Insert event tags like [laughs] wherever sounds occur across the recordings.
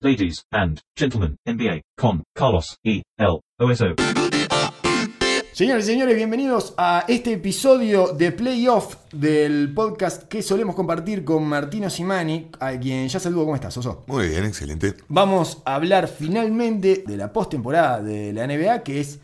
Ladies and gentlemen, NBA con Carlos E. L. OSO. Señores y señores, bienvenidos a este episodio de Playoff del podcast que solemos compartir con Martino Simani, a quien ya saludo. ¿Cómo estás, Oso? Muy bien, excelente. Vamos a hablar finalmente de la postemporada de la NBA, que es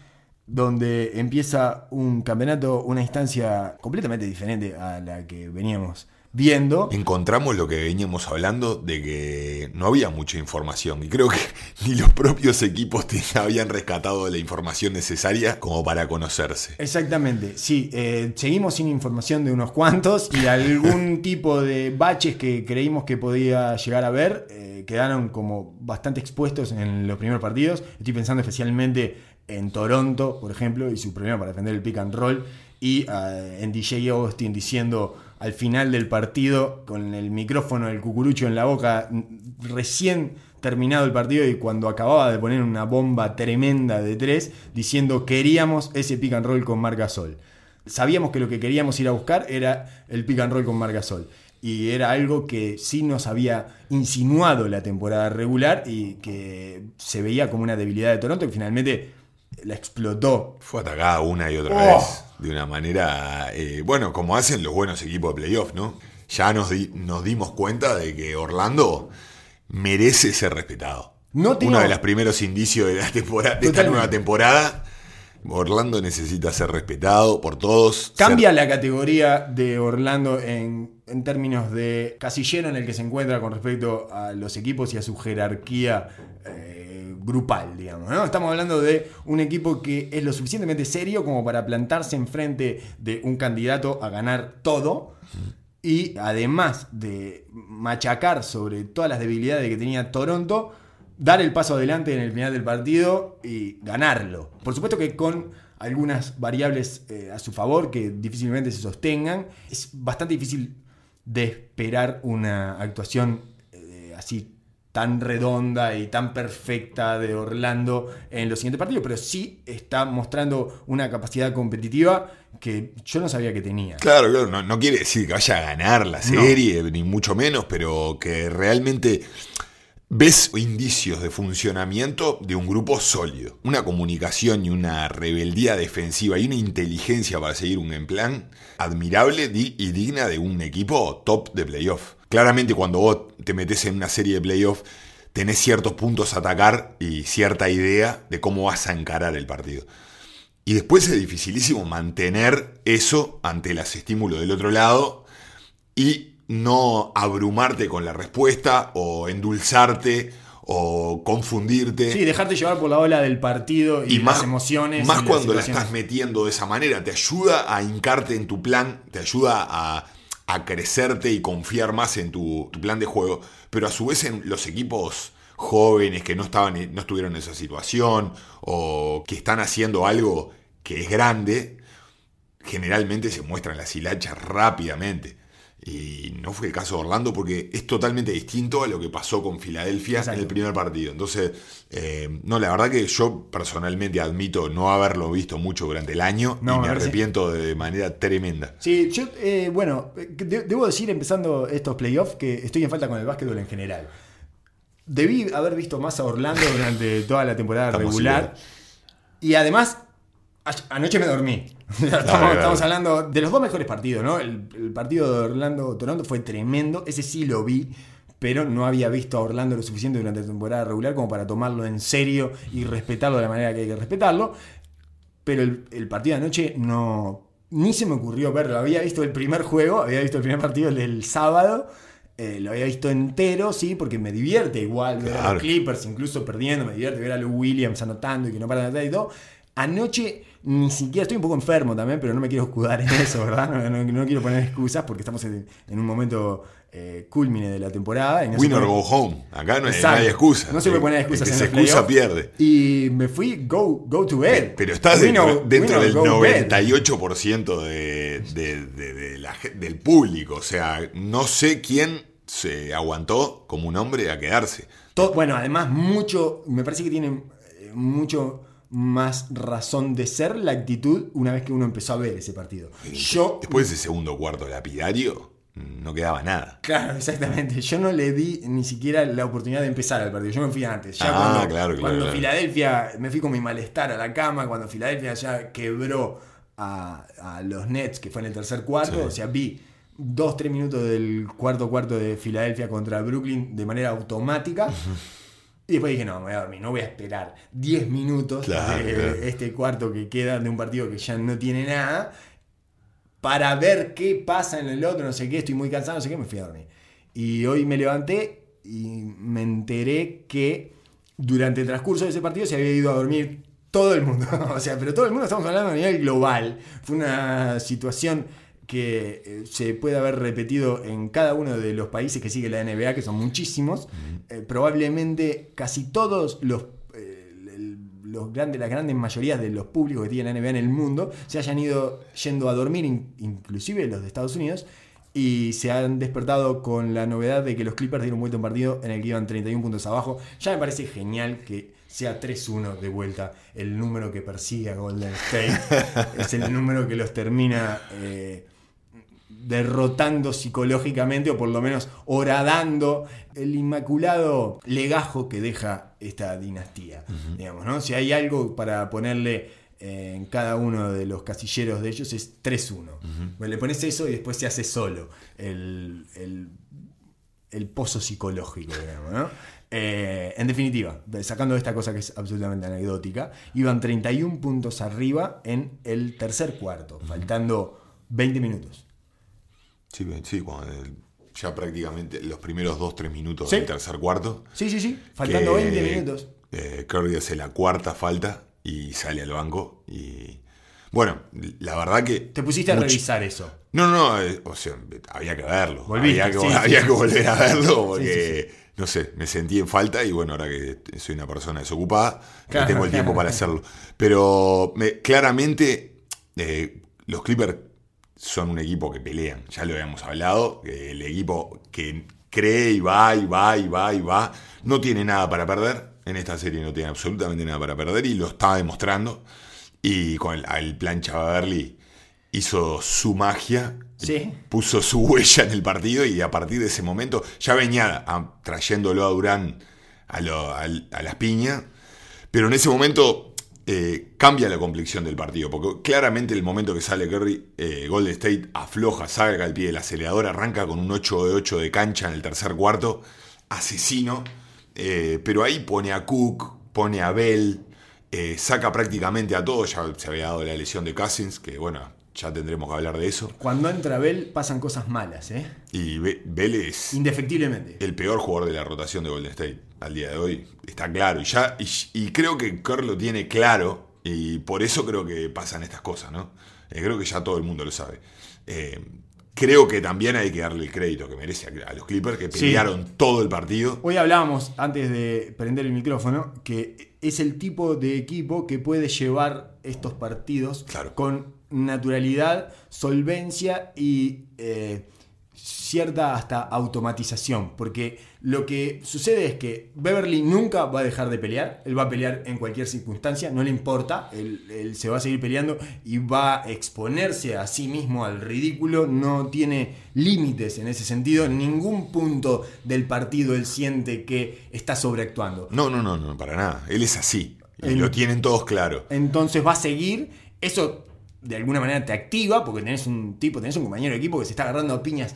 donde empieza un campeonato, una instancia completamente diferente a la que veníamos viendo. Encontramos lo que veníamos hablando de que no había mucha información y creo que [laughs] ni los propios equipos [laughs] habían rescatado la información necesaria como para conocerse. Exactamente, sí, eh, seguimos sin información de unos cuantos y [laughs] algún tipo de baches que creímos que podía llegar a ver eh, quedaron como bastante expuestos en los primeros partidos. Estoy pensando especialmente en Toronto, por ejemplo, y su problema para defender el pick and roll y eh, en DJ Austin diciendo al final del partido con el micrófono del cucurucho en la boca, recién terminado el partido y cuando acababa de poner una bomba tremenda de tres, diciendo queríamos ese pick and roll con Marca Sol. Sabíamos que lo que queríamos ir a buscar era el pick and roll con Marca Sol. Y era algo que sí nos había insinuado la temporada regular y que se veía como una debilidad de Toronto, que finalmente la explotó. Fue atacada una y otra Oh. vez de una manera, eh, bueno, como hacen los buenos equipos de playoff, ¿no? Ya nos, di- nos dimos cuenta de que Orlando merece ser respetado. No Uno de los primeros indicios de, la temporada, de esta nueva temporada. Orlando necesita ser respetado por todos. Cambia ser- la categoría de Orlando en, en términos de casillero en el que se encuentra con respecto a los equipos y a su jerarquía eh, grupal, digamos. ¿no? Estamos hablando de un equipo que es lo suficientemente serio como para plantarse enfrente de un candidato a ganar todo. Y además de machacar sobre todas las debilidades que tenía Toronto, dar el paso adelante en el final del partido y ganarlo. Por supuesto que con algunas variables eh, a su favor que difícilmente se sostengan, es bastante difícil de esperar una actuación eh, así tan redonda y tan perfecta de Orlando en los siguientes partidos, pero sí está mostrando una capacidad competitiva que yo no sabía que tenía. Claro, claro, no, no quiere decir que vaya a ganar la serie, ni mucho menos, pero que realmente ves indicios de funcionamiento de un grupo sólido. Una comunicación y una rebeldía defensiva y una inteligencia para seguir un en plan admirable y digna de un equipo top de playoff. Claramente cuando vos te metes en una serie de playoff tenés ciertos puntos a atacar y cierta idea de cómo vas a encarar el partido. Y después es dificilísimo mantener eso ante los estímulos del otro lado y no abrumarte con la respuesta o endulzarte o confundirte. Sí, dejarte llevar por la ola del partido y, y más las emociones. Más cuando la estás metiendo de esa manera, te ayuda a hincarte en tu plan, te ayuda a, a crecerte y confiar más en tu, tu plan de juego, pero a su vez en los equipos jóvenes que no, estaban, no estuvieron en esa situación o que están haciendo algo que es grande, generalmente se muestran las hilachas rápidamente. Y no fue el caso de Orlando porque es totalmente distinto a lo que pasó con Filadelfia Exacto. en el primer partido. Entonces, eh, no, la verdad que yo personalmente admito no haberlo visto mucho durante el año No, y me arrepiento de manera tremenda. Sí, yo, eh, bueno, eh, de- debo decir empezando estos playoffs que estoy en falta con el básquetbol en general. Debí haber visto más a Orlando durante toda la temporada regular. Y además, anoche me dormí. [laughs] estamos, claro. estamos hablando de los dos mejores partidos, ¿no? El, el partido de Orlando-Toronto fue tremendo. Ese sí lo vi. Pero no había visto a Orlando lo suficiente durante la temporada regular como para tomarlo en serio y respetarlo de la manera que hay que respetarlo. Pero el, el partido de anoche no. Ni se me ocurrió verlo. Había visto el primer juego, había visto el primer partido el del sábado. eh, lo había visto entero, sí, porque me divierte igual ver a los Clippers, incluso perdiendo, me divierte ver a Lou Williams anotando y que no paran de y todo. Anoche ni siquiera, estoy un poco enfermo también, pero no me quiero escudar en eso, ¿verdad? No, no- no quiero poner excusas porque estamos en, en un momento eh, culmine de la temporada. y no se Win or puede- go home. Acá no hay, Exacto. no hay excusa. No se puede poner El excusas que en se excusa pierde. Y me fui go, go to bed. Pero estás dentro, dentro del go bed. 98% de, de- de- la del público. O sea, no sé quién se aguantó como un hombre a quedarse. To- bueno, además, mucho. Me parece que tiene eh, mucho más razón de ser la actitud una vez que uno empezó a ver ese partido. Yo. Después de ese segundo cuarto lapidario, no quedaba nada. Claro, [laughs] exactamente. Yo no le di ni siquiera la oportunidad de empezar al partido. Yo me fui antes. Ya Ah, cuando, claro, claro, cuando claro. Filadelfia, me fui con mi malestar a la cama, cuando Filadelfia ya quebró a, a los Nets, que fue en el tercer cuarto, Sí. o sea, vi dos, tres minutos del cuarto cuarto de Filadelfia contra Brooklyn de manera automática. Y después dije, no, me voy a dormir, no voy a esperar 10 minutos Claro, de [laughs] claro. este cuarto que queda de un partido que ya no tiene nada para ver qué pasa en el otro, no sé qué, estoy muy cansado, no sé qué, me fui a dormir. Y hoy me levanté y me enteré que durante el transcurso de ese partido se había ido a dormir todo el mundo. [laughs] o sea, pero todo el mundo estamos hablando a nivel global. Fue una situación que eh, se puede haber repetido en cada uno de los países que sigue la NBA, que son muchísimos. Eh, probablemente casi todos los eh, los grandes, las grandes mayorías de los públicos que tiene la NBA en el mundo se hayan ido yendo a dormir, in- inclusive los de Estados Unidos, y se han despertado con la novedad de que los Clippers dieron vuelta un partido en el que iban 31 puntos abajo. Ya me parece genial que sea 3-1 de vuelta el número que persigue a Golden State. [laughs] es el número que los termina eh, derrotando psicológicamente o por lo menos horadando el inmaculado legajo que deja esta dinastía. digamos, ¿no? Si hay algo para ponerle eh, en cada uno de los casilleros de ellos es 3-1. Pues Le pones eso y después se hace solo el, el- el pozo psicológico, digamos, ¿no? Eh, en definitiva, sacando esta cosa que es absolutamente anecdótica, iban 31 puntos arriba en el tercer cuarto, faltando 20 minutos. Sí, sí, cuando el- ya prácticamente los primeros 2-3 minutos Sí. del tercer cuarto. Sí, sí, sí, faltando que, 20 minutos. eh, Curry hace la cuarta falta y sale al banco. Y bueno, la verdad que. Te pusiste a mucho- revisar eso. No, no, eh, o sea, había que verlo. Volviste, había que, sí, había sí, que volver a verlo porque, no sé, me sentí en falta y bueno, ahora que soy una persona desocupada, no Claro, tengo el tiempo claro. para hacerlo. Pero me- claramente eh, los Clippers son un equipo que pelean, ya lo habíamos hablado, el equipo que cree y va y va y va y va, no tiene nada para perder, en esta serie no tiene absolutamente nada para perder y lo está demostrando. Y con el, el plan Chavaverly hizo su magia, Sí. puso su huella en el partido y a partir de ese momento ya venía a- trayéndolo a Durán a, lo- al- a las piñas, pero en ese momento eh, cambia la complexión del partido, porque claramente el momento que sale Curry, eh, Golden State afloja, salga al pie del acelerador, arranca con un 8 de 8 de cancha en el tercer cuarto, asesino, eh, pero ahí pone a Cook, pone a Bell, eh, saca prácticamente a todos, ya se había dado la lesión de Cousins, que bueno, ya tendremos que hablar de eso. Cuando entra Bell pasan cosas malas, ¿eh? Y Be- Bell es Indefectiblemente. el peor jugador de la rotación de Golden State al día de hoy. Está claro. Y, ya, y, y creo que Kerr lo tiene claro. Y por eso creo que pasan estas cosas, ¿no? Eh, creo que ya todo el mundo lo sabe. Eh, creo que también hay que darle el crédito que merece a, los Clippers, que Sí. pelearon todo el partido. Hoy hablábamos, antes de prender el micrófono, que es el tipo de equipo que puede llevar estos partidos Claro. con naturalidad, solvencia y eh, cierta hasta automatización. Porque lo que sucede es que Beverly nunca va a dejar de pelear, él va a pelear en cualquier circunstancia, no le importa, él, él se va a seguir peleando y va a exponerse a sí mismo al ridículo, no tiene límites en ese sentido, en ningún punto del partido él siente que está sobreactuando. No, no, no, no, para nada. Él es así. Y En- lo tienen todos claro. Entonces va a seguir. Eso de alguna manera te activa porque tenés un tipo, tenés un compañero de equipo que se está agarrando a piñas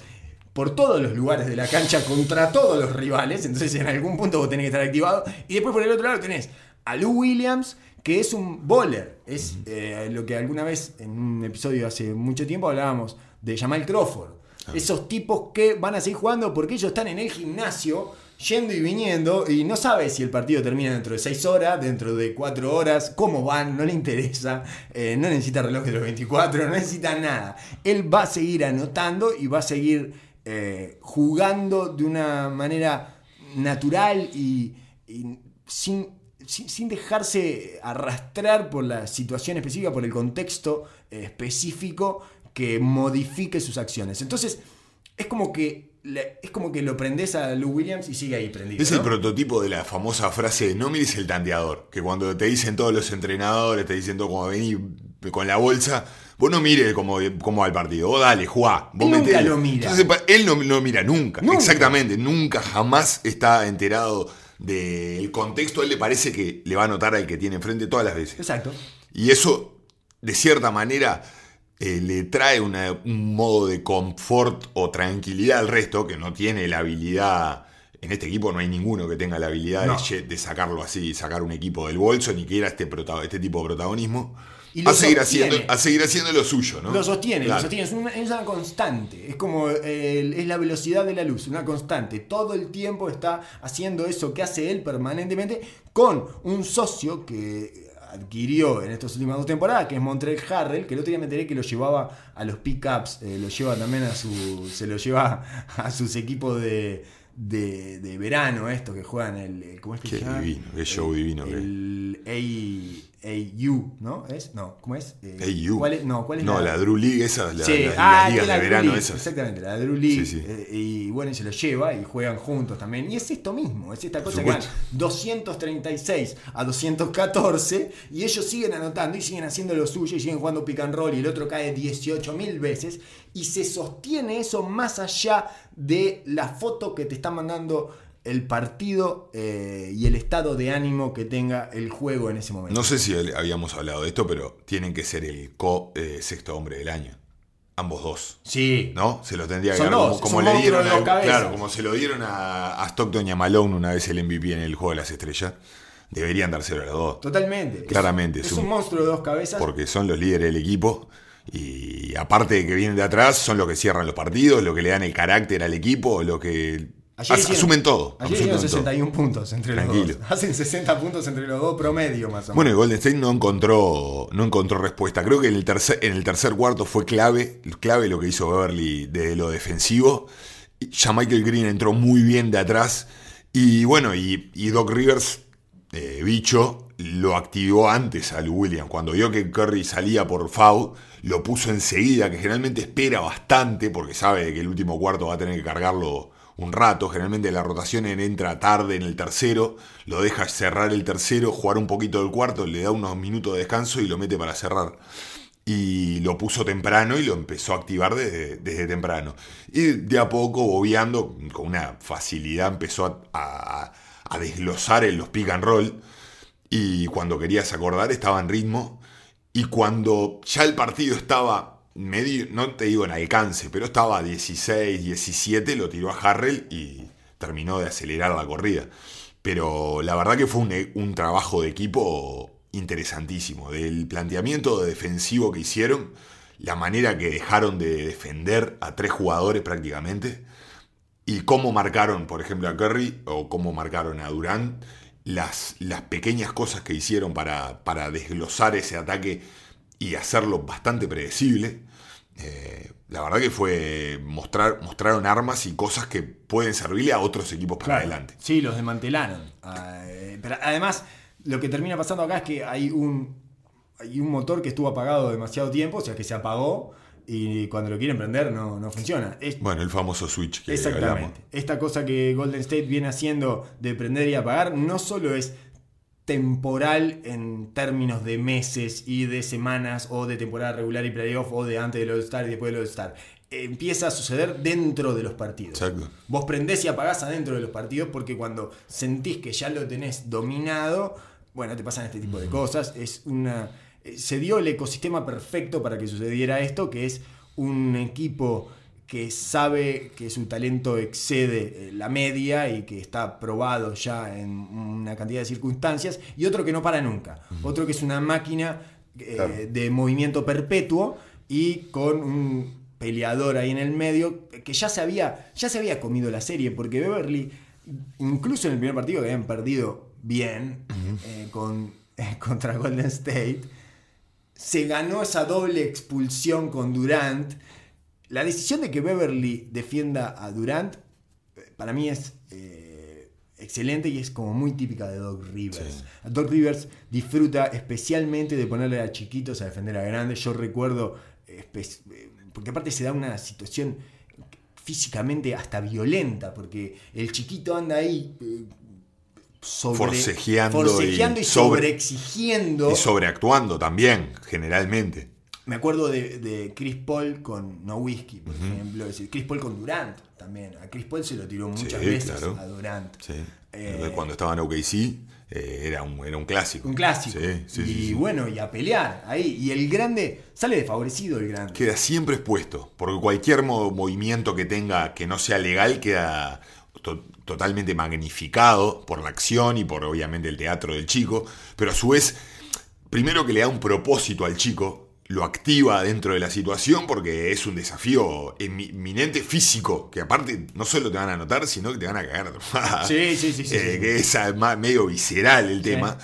por todos los lugares de la cancha contra todos los rivales. Entonces en algún punto vos tenés que estar activado. Y después por el otro lado tenés a Lou Williams, que es un bowler. Es eh, lo que alguna vez en un episodio hace mucho tiempo hablábamos de Jamal Crawford. Esos tipos que van a seguir jugando porque ellos están en el gimnasio yendo y viniendo y no sabe si el partido termina dentro de 6 horas, dentro de 4 horas, cómo van, no le interesa, eh, no necesita reloj de los 24, no necesita nada. Él va a seguir anotando y va a seguir eh, jugando de una manera natural y, y sin, sin, sin dejarse arrastrar por la situación específica, por el contexto eh, específico que modifique sus acciones. Entonces, es como que es como que lo prendes a Lou Williams y sigue ahí prendido. Es el prototipo de la famosa frase de no mires el tanteador, que cuando te dicen todos los entrenadores, te dicen todo como vení, con la bolsa, vos no mires cómo, cómo va el partido, vos dale, jugá. Vos Él nunca lo mira. Entonces, él no lo mira nunca. Nunca. Exactamente, nunca jamás está enterado del contexto. Él le parece que le va a notar al que tiene enfrente todas las veces. Exacto. Y eso, de cierta manera, eh, le trae una- un modo de confort o tranquilidad al resto que no tiene la habilidad. En este equipo no hay ninguno que tenga la habilidad No. de, sacarlo así, sacar un equipo del bolso, ni quiera este, prota- este tipo de protagonismo. Y A seguir, sostiene. haciendo, a seguir haciendo lo suyo, ¿no? Lo sostiene, Claro. lo sostiene. Es una, es una constante. Es como el- es la velocidad de la luz, una constante. Todo el tiempo está haciendo eso que hace él permanentemente con un socio que adquirió en estas últimas dos temporadas, que es Montreal Harrell, que el otro día me enteré que lo llevaba a los pickups, eh, lo lleva también a su. se lo lleva [laughs] a sus equipos de. De, de verano, estos que juegan el. ¿Cómo es que Qué se llama? divino, qué show divino El AU, ¿no? ¿Es? No, ¿cómo es? Eh, AU. ¿Cuál es? No, ¿cuál es No, la Drew League, esa, la, Sí, la- ah, las ligas la de Drew verano League, esas. Exactamente, la Drew League. Sí, sí. eh, y bueno, y se lo lleva y juegan juntos también. Y es esto mismo, es esta cosa que van supuesto. 236 a 214 y ellos siguen anotando y siguen haciendo lo suyo y siguen jugando pick and roll y el otro cae 18 mil veces y se sostiene eso más allá de la foto que te está mandando el partido eh, y el estado de ánimo que tenga el juego en ese momento. No sé si habíamos hablado de esto, pero tienen que ser el co eh, sexto hombre del año. Ambos dos. Sí, ¿No? Se lo tendría que dar como, como le dieron a-. Claro, como se lo dieron a, a Stockton y a Malone una vez el MVP en el juego de las estrellas. Deberían dárselo a los dos. totalmente. Claramente, Es, es un, un- monstruo de dos cabezas. Porque son los líderes del equipo. Y aparte de que vienen de atrás, son los que cierran los partidos, los que le dan el carácter al equipo, los que Ayer as- hicieron- asumen todo. Ayer hicieron todo. 61 puntos entre Tranquilo. los dos. Hacen 60 puntos entre los dos promedio más o menos. Bueno, el Golden State no encontró, no encontró respuesta. Creo que en el, tercer, en el tercer cuarto fue clave, clave lo que hizo Beverly de lo defensivo. Ya Michael Green entró muy bien de atrás. Y bueno, y, y Doc Rivers, eh, bicho, lo activó antes a Lou Williams. Cuando vio que Curry salía por foul, lo puso enseguida, que generalmente espera bastante porque sabe que el último cuarto va a tener que cargarlo un rato. Generalmente la rotación en- entra tarde en el tercero, lo deja cerrar el tercero, jugar un poquito del cuarto, le da unos minutos de descanso y lo mete para cerrar. Y lo puso temprano y lo empezó a activar desde, desde temprano. Y de a poco, bobeando, con una facilidad, empezó a- a desglosar en los pick and roll. Y cuando querías acordar, estaba en ritmo. Y cuando ya el partido estaba medio, no te digo en alcance, pero estaba 16, 17, lo tiró a Harrell y terminó de acelerar la corrida. Pero la verdad que fue un, un trabajo de equipo interesantísimo. Del planteamiento defensivo que hicieron, la manera que dejaron de defender a tres jugadores prácticamente, y cómo marcaron, por ejemplo, a Curry o cómo marcaron a Durant, las, las pequeñas cosas que hicieron para, para desglosar ese ataque y hacerlo bastante predecible. Eh, la verdad que fue mostrar, mostraron armas y cosas que pueden servirle a otros equipos para Claro. adelante. Sí, los desmantelaron. Ah, eh, pero además, lo que termina pasando acá es que hay un, hay un motor que estuvo apagado demasiado tiempo, o sea que se apagó y cuando lo quieren prender no, no funciona. Es- Bueno, el famoso switch que hablamos. Exactamente. Esta cosa que Golden State viene haciendo de prender y apagar no solo es temporal en términos de meses y de semanas o de temporada regular y playoff o de antes del All-Star y después del All-Star. Empieza a suceder dentro de los partidos. Exacto. Vos prendés y apagás adentro de los partidos porque cuando sentís que ya lo tenés dominado, bueno, te pasan este tipo de cosas. Es una. eh, Se dio el ecosistema perfecto para que sucediera esto, que es un equipo que sabe que su talento excede eh, la media y que está probado ya en una cantidad de circunstancias, y otro que no para nunca. Otro que es una máquina eh, Claro. de movimiento perpetuo y con un peleador ahí en el medio que ya se había, ya se había comido la serie, porque Beverly, incluso en el primer partido que habían perdido bien eh, con, [laughs] contra Golden State, se ganó esa doble expulsión con Durant. La decisión de que Beverly defienda a Durant, eh, para mí es eh, excelente y es como muy típica de Doc Rivers. Sí. Doc Rivers disfruta especialmente de ponerle a chiquitos a defender a grandes. Yo recuerdo, eh, porque aparte se da una situación físicamente hasta violenta, porque el chiquito anda ahí eh, sobre, Forcejeando y forcejeando y, sobre- sobreexigiendo. Y sobreactuando también, generalmente. Me acuerdo de, de Chris Paul con No Whiskey, por ejemplo. Es decir, Chris Paul con Durant también. A Chris Paul se lo tiró muchas Sí, veces claro. a Durant. Sí. Eh, Cuando estaba en OKC eh, era, un, era un clásico. Un clásico. Sí, y bueno, y a pelear ahí. Y el grande sale desfavorecido el grande. Queda siempre expuesto, porque cualquier mo- movimiento que tenga que no sea legal queda to- totalmente magnificado por la acción y por obviamente el teatro del chico, pero a su vez, primero que le da un propósito al chico, lo activa dentro de la situación porque es un desafío emi- eminente físico, que aparte no solo te van a notar, sino que te van a cagar. [laughs] Sí, sí, sí, sí, Eh, sí. Que es además medio visceral el tema.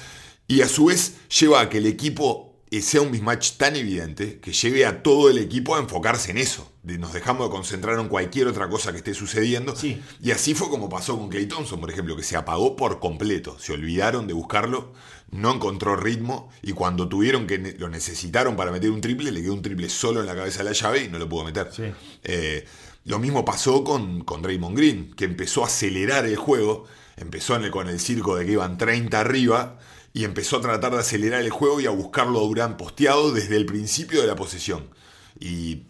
Y a su vez lleva a que el equipo eh, sea un mismatch tan evidente que lleve a todo el equipo a enfocarse en eso. Nos dejamos de concentrar en cualquier otra cosa que esté sucediendo. Sí. Y así fue como pasó con Clay Thompson, por ejemplo, que se apagó por completo. Se olvidaron de buscarlo, no encontró ritmo y cuando tuvieron que lo necesitaron para meter un triple, le quedó un triple solo en la cabeza de la llave y no lo pudo meter. Sí. Eh, lo mismo pasó con, con Draymond Green, que empezó a acelerar el juego, empezó en el- con el circo de que iban 30 arriba y empezó a tratar de acelerar el juego y a buscarlo a Durán posteado desde el principio de la posesión. Y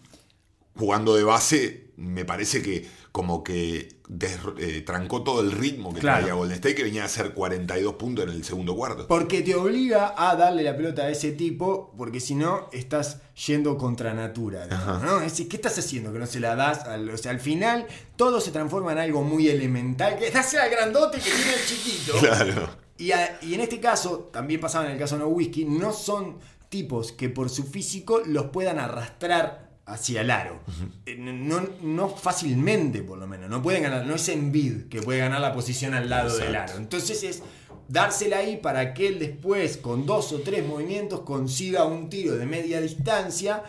jugando de base, me parece que como que des- eh, trancó todo el ritmo que Claro. traía Golden State, que venía a hacer 42 puntos en el segundo cuarto. Porque te obliga a darle la pelota a ese tipo, porque si no estás yendo contra natura. ¿no? Es decir, ¿qué estás haciendo que no se la das? Al, o sea, al final todo se transforma en algo muy elemental, que darse al grandote que tiene el chiquito. [laughs] Claro. Y, a- y en este caso, también pasaba en el caso de No Whisky, no son tipos que por su físico los puedan arrastrar hacia el aro. Eh, No, no fácilmente, por lo menos. No pueden ganar, no es Envid que puede ganar la posición al lado del aro. Entonces es dársela ahí para que él después, con dos o tres movimientos, consiga un tiro de media distancia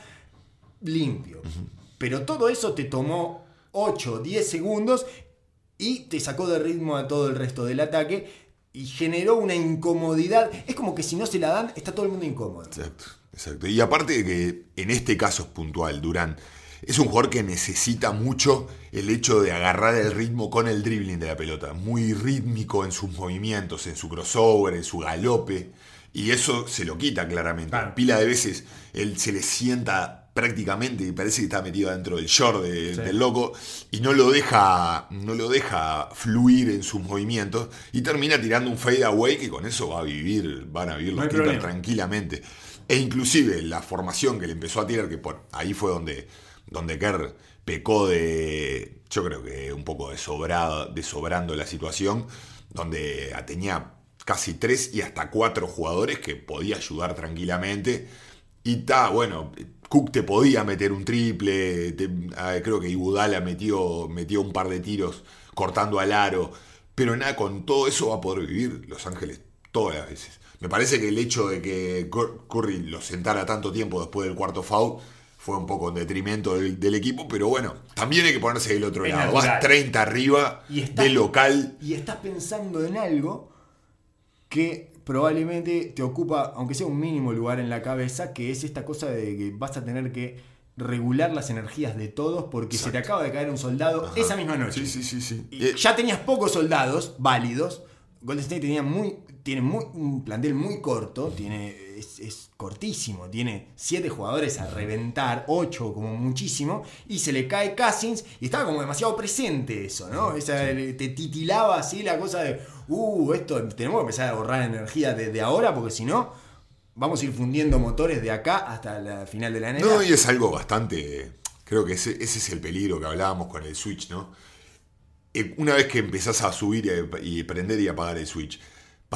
limpio. Pero todo eso te tomó 8 o 10 segundos y te sacó de ritmo a todo el resto del ataque y generó una incomodidad. Es como que si no se la dan, está todo el mundo incómodo. Exacto, exacto. Y aparte de que en este caso es puntual, Durán es un jugador que necesita mucho el hecho de agarrar el ritmo con el dribbling de la pelota. Muy rítmico en sus movimientos, en su crossover, en su galope. Y eso se lo quita claramente. Claro. Pila de veces él se le sienta prácticamente y parece que está metido dentro del short de- Sí. del loco y no lo deja no lo deja fluir en sus movimientos y termina tirando un fade away que con eso va a vivir van a vivir No los problema. tranquilamente. E inclusive la formación que le empezó a tirar, que por ahí fue donde, donde Kerr pecó de, yo creo que un poco de, sobrada, de sobrando la situación, donde tenía casi tres y hasta cuatro jugadores que podía ayudar tranquilamente. Y está, bueno, Cook te podía meter un triple, creo que Ibudala metió, metió un par de tiros cortando al aro, pero nada, con todo eso va a poder vivir Los Ángeles todas las veces. Me parece que el hecho de que Cur- Curry lo sentara tanto tiempo después del cuarto foul fue un poco en detrimento del, del equipo, pero bueno, también hay que ponerse del otro Es lado. natural. Vas 30 arriba Y de local. Y estás pensando en algo que probablemente te ocupa, aunque sea un mínimo lugar en la cabeza, que es esta cosa de que vas a tener que regular las energías de todos porque se te acaba de caer un soldado esa misma noche. Sí, sí, sí, sí. Y Eh, ya tenías pocos soldados válidos. Golden State tenía muy, tiene muy, un plantel muy corto, tiene, es, es cortísimo, tiene siete jugadores a reventar, ocho como muchísimo, y se le cae Cousins y estaba como demasiado presente eso, ¿no? Esa, te titilaba así la cosa de, uh, esto tenemos que empezar a ahorrar energía desde ahora porque si no, vamos a ir fundiendo motores de acá hasta la final de la NBA. No, y es algo bastante. Creo que ese, ese es el peligro que hablábamos con el Switch, ¿no? Eh, Una vez que empezás a subir y prender y apagar el Switch,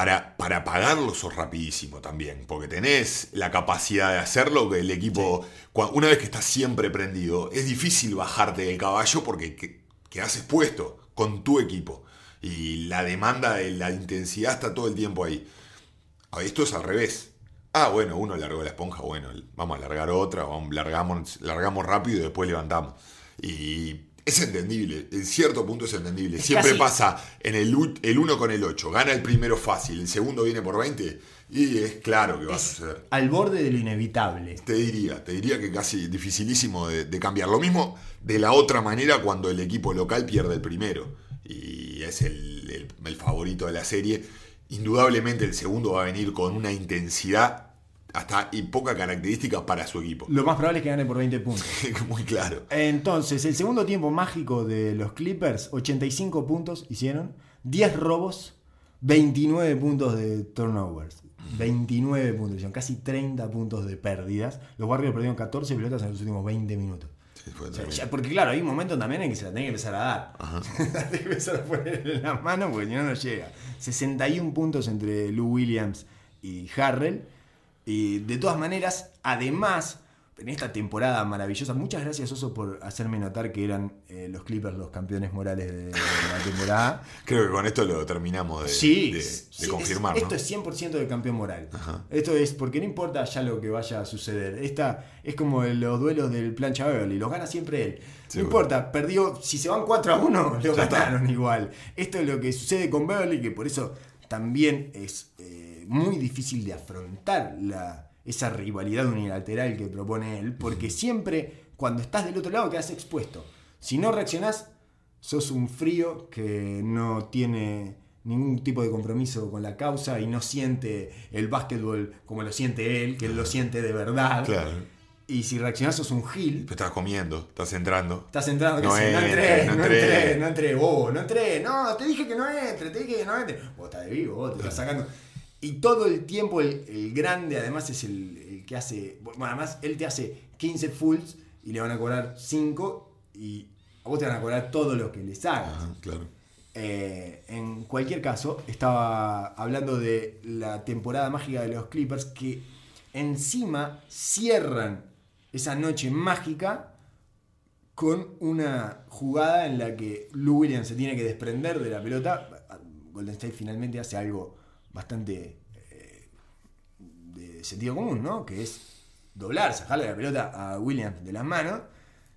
para, para apagarlo sos rapidísimo también, porque tenés la capacidad de hacerlo, que el equipo, una vez que estás siempre prendido, es difícil bajarte del caballo porque que- quedás expuesto con tu equipo. Y la demanda de la intensidad está todo el tiempo ahí. Ah, Esto es al revés. Ah, bueno, uno largó la esponja, bueno, vamos a largar otra, vamos, largamos, largamos rápido y después levantamos. Y es entendible, en cierto punto es entendible. Es Siempre casi- pasa en el, u- el 1 con el 8, gana el primero fácil, el segundo viene por 20 y es claro que va a suceder. al borde de lo inevitable. Te diría, te diría que casi dificilísimo de, de cambiar. Lo mismo de la otra manera cuando el equipo local pierde el primero y es el, el- el favorito de la serie. indudablemente el segundo va a venir con una intensidad hasta y poca característica para su equipo. Lo más probable es que gane por 20 puntos. [laughs] Muy claro. Entonces, el segundo tiempo mágico de los Clippers, 85 puntos hicieron, 10 robos, 29 puntos de turnovers. 29 puntos, hicieron casi 30 puntos de pérdidas. Los Warriors perdieron 14 pelotas en los últimos 20 minutos. Sí, O sea, ya- porque claro, hay un momento también en que se la tiene que empezar a dar. [laughs] La tiene que empezar a poner en las manos porque si no, no llega. 61 puntos entre Lou Williams y Harrell. Y de todas maneras, además, en esta temporada maravillosa, muchas gracias Oso por hacerme notar que eran eh, los Clippers los campeones morales de, de la temporada. [laughs] Creo que con esto lo terminamos de, Sí, de- de sí, confirmar. es- ¿no? esto es 100% de campeón moral. Ajá. Esto es porque no importa ya lo que vaya a suceder. Esta es como los duelos del plancha Beverly, los gana siempre él. Sí, no bueno. importa, perdió, si se van 4 a 1, lo Ya está. ganaron igual. Esto es lo que sucede con Beverly, que por eso también es eh, muy difícil de afrontar la, esa rivalidad unilateral que propone él, porque siempre cuando estás del otro lado quedas expuesto. Si no reaccionás, sos un frío que no tiene ningún tipo de compromiso con la causa y no siente el básquetbol como lo siente él, que él lo siente de verdad. Claro. Y si reaccionás sos un gil. Pero estás comiendo, estás entrando. Estás entrando, que No sí, no entré, no no entré. entré, no entré, no entré, no, te dije que no entre, te dije que no entre. Vos estás de vivo, vos te estás sacando. Y todo el tiempo el, el grande además es el, el que hace, bueno, además él te hace 15 fulls y le van a cobrar 5 y a vos te van a cobrar todo lo que les hagas. Ajá, claro. Eh, en cualquier caso, estaba hablando de la temporada mágica de los Clippers que encima cierran esa noche mágica con una jugada en la que Lou Williams se tiene que desprender de la pelota. Golden State finalmente hace algo bastante eh, de sentido común, ¿no? Que es doblar, sacarle la pelota a Williams de las manos.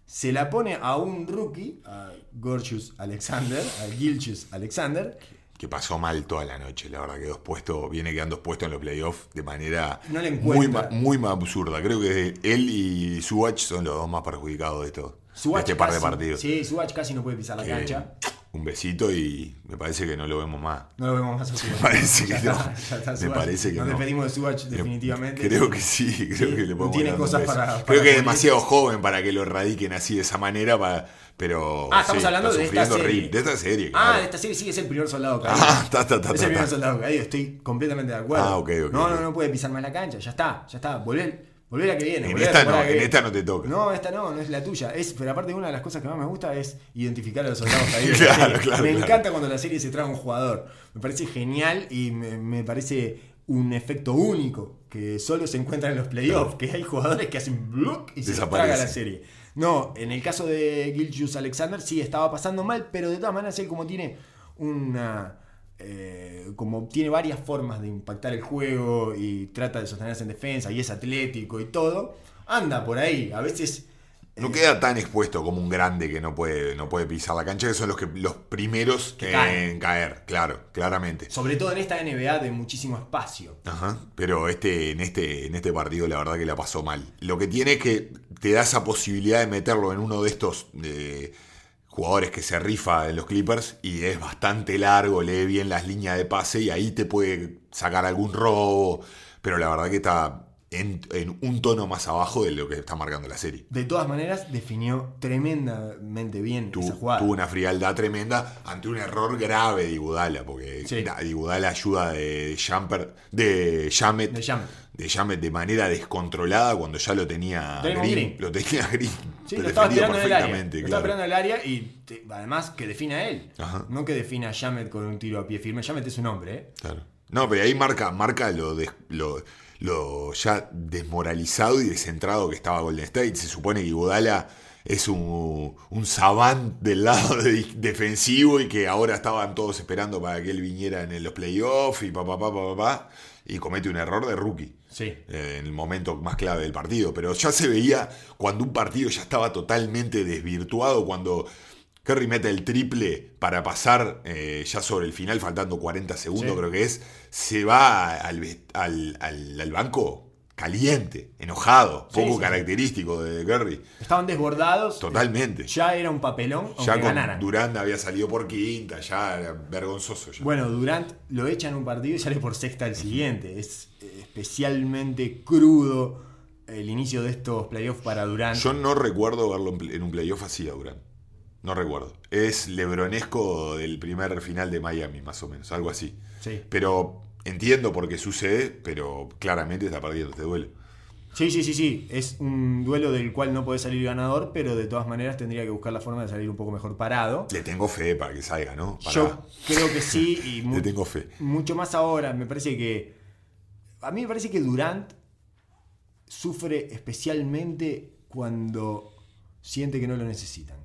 Se la pone a un rookie, a Gorgeous Alexander, a Gilchus Alexander. Que pasó mal toda la noche, la verdad, quedó expuesto, viene quedando expuesto en los playoffs de manera No muy, muy más absurda. Creo que él y Suach son los dos más perjudicados de esto. De Subach este par de casi- partidos. Sí, Subach casi no puede pisar la cancha. Un besito y me parece que no lo vemos más. No lo vemos más [laughs] a Subach. parece que no. Me parece que Nos no. despedimos de Subach definitivamente. Creo que sí, [laughs] creo Sí, que le podemos tiene cosas para- para Creo que es demasiado joven para que lo erradiquen así de esa manera, para- pero Ah, estamos sí, hablando de esta serie. horrible. De esta serie, Ah, de esta serie sí es el primer soldado caído. Ah, [laughs] ta, ta, ta, es el primer soldado caído, estoy completamente de acuerdo. Ah, ok, ok, no, no, no puede pisar más la cancha, ya está, ya está. Volver, volver a que viene. En esta la no, en esta no te toca. No, esta no, no es la tuya. Es, pero aparte una de las cosas que más me gusta es identificar a los soldados [laughs] caídos. Claro, la claro, me claro. encanta cuando la serie se trae a un jugador. Me parece genial y me, me parece un efecto único que solo se encuentra en los playoffs, que hay jugadores que hacen bloop y se traga la serie. No, en el caso de Gilgius Alexander sí estaba pasando mal, pero de todas maneras él como tiene una... eh, como tiene varias formas de impactar el juego y trata de sostenerse en defensa y es atlético y todo, anda por ahí. A veces... No eh, queda tan expuesto como un grande que no puede, no puede pisar la cancha, que son los, que, los primeros Que en caer, claro, claramente. Sobre todo en esta NBA de muchísimo espacio. Ajá, pero este, en, este, en este partido la verdad que la pasó mal. Lo que tiene es que te da esa posibilidad de meterlo en uno de estos eh, jugadores que se rifa en los Clippers y es bastante largo, lee bien las líneas de pase y ahí te puede sacar algún robo, pero la verdad que está en, en un tono más abajo de lo que está marcando la serie. De todas maneras, definió tremendamente bien Tu- esa jugada. tuvo una frialdad tremenda ante un error grave de Iguodala, porque Sí. ayuda de Jumper, de Jamet, De Jamet. De Jamet de manera descontrolada cuando ya lo tenía Green, Green. lo tenía Green, Sí, lo estaba defendió esperando en el área. Lo perfectamente, estaba claro. el área y te- además que defina a él. Ajá. No que defina a Jamet con un tiro a pie firme. Jamet es un hombre, ¿eh? Claro. No, pero ahí marca, marca lo, des- lo, lo ya desmoralizado y descentrado que estaba Golden State. Se supone que Iguodala es un, un savant del lado de- defensivo y que ahora estaban todos esperando para que él viniera en los playoffs y pa, pa, pa, pa, pa, pa, y comete un error de rookie. Sí. eh, en el momento más clave del partido. Pero ya se veía cuando un partido ya estaba totalmente desvirtuado, cuando Curry mete el triple para pasar eh, ya sobre el final, faltando 40 segundos Sí. creo que es, se va al, al- al- al banco caliente, enojado, poco sí, característico de Curry. Estaban desbordados. Totalmente. Ya era un papelón Ya con ganaran. Durant había salido por quinta, ya era vergonzoso. ya. Bueno, Durant lo echa en un partido y sale por sexta el siguiente. Es especialmente crudo el inicio de estos playoffs para Durant. Yo no recuerdo verlo en un playoff así a Durant. No recuerdo. Es lebronesco del primer final de Miami, más o menos, algo así. Sí. Pero entiendo por qué sucede, pero claramente está perdiendo este duelo. sí, sí, sí, sí. Es un duelo del cual no puede salir ganador, pero de todas maneras tendría que buscar la forma de salir un poco mejor parado. Le tengo fe para que salga, ¿no? Para- Yo creo que sí [laughs] y mu- Le tengo fe. mucho más ahora. Me parece que. A mí me parece que Durant sufre especialmente cuando siente que no lo necesitan.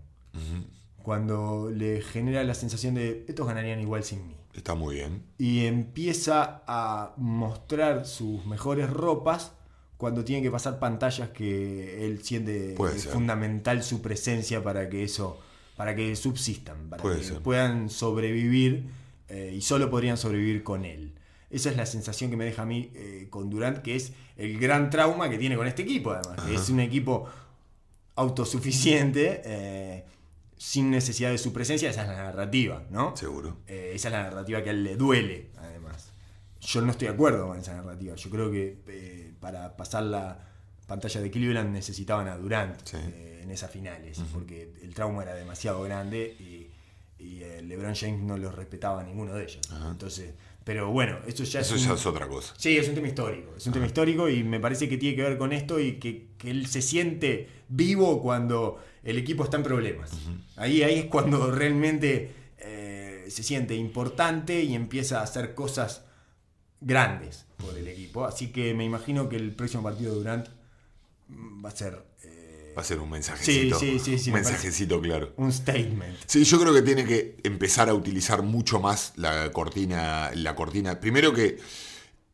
Cuando le genera la sensación de estos ganarían igual sin mí. Está muy bien. Y empieza a mostrar sus mejores ropas cuando tiene que pasar pantallas que él siente es fundamental su presencia para que eso, para que subsistan, para Puede que ser. puedan sobrevivir eh, y solo podrían sobrevivir con él. Esa es la sensación que me deja a mí eh, con Durant, que es el gran trauma que tiene con este equipo, además, que es un equipo autosuficiente, eh, sin necesidad de su presencia, esa es la narrativa, ¿no? Seguro. Eh, esa es la narrativa que a él le duele, además. Yo no estoy de acuerdo con esa narrativa. Yo creo que eh, para pasar la pantalla de Cleveland necesitaban a Durant Sí. eh, en esas finales, porque el trauma era demasiado grande y, y, LeBron James no los respetaba a ninguno de ellos. Entonces, pero bueno, eso ya Eso es ya un- es otra cosa. Sí, es un tema histórico. Es un tema histórico y me parece que tiene que ver con esto y que, que él se siente vivo cuando el equipo está en problemas. ahí, ahí es cuando realmente eh, se siente importante y empieza a hacer cosas grandes por el equipo. Así que me imagino que el próximo partido de Durant mm, va a ser eh, Va a ser un mensajecito. Sí, sí, sí, un mensajecito claro. un statement. Sí, yo creo que tiene que empezar a utilizar mucho más la cortina. La cortina. Primero que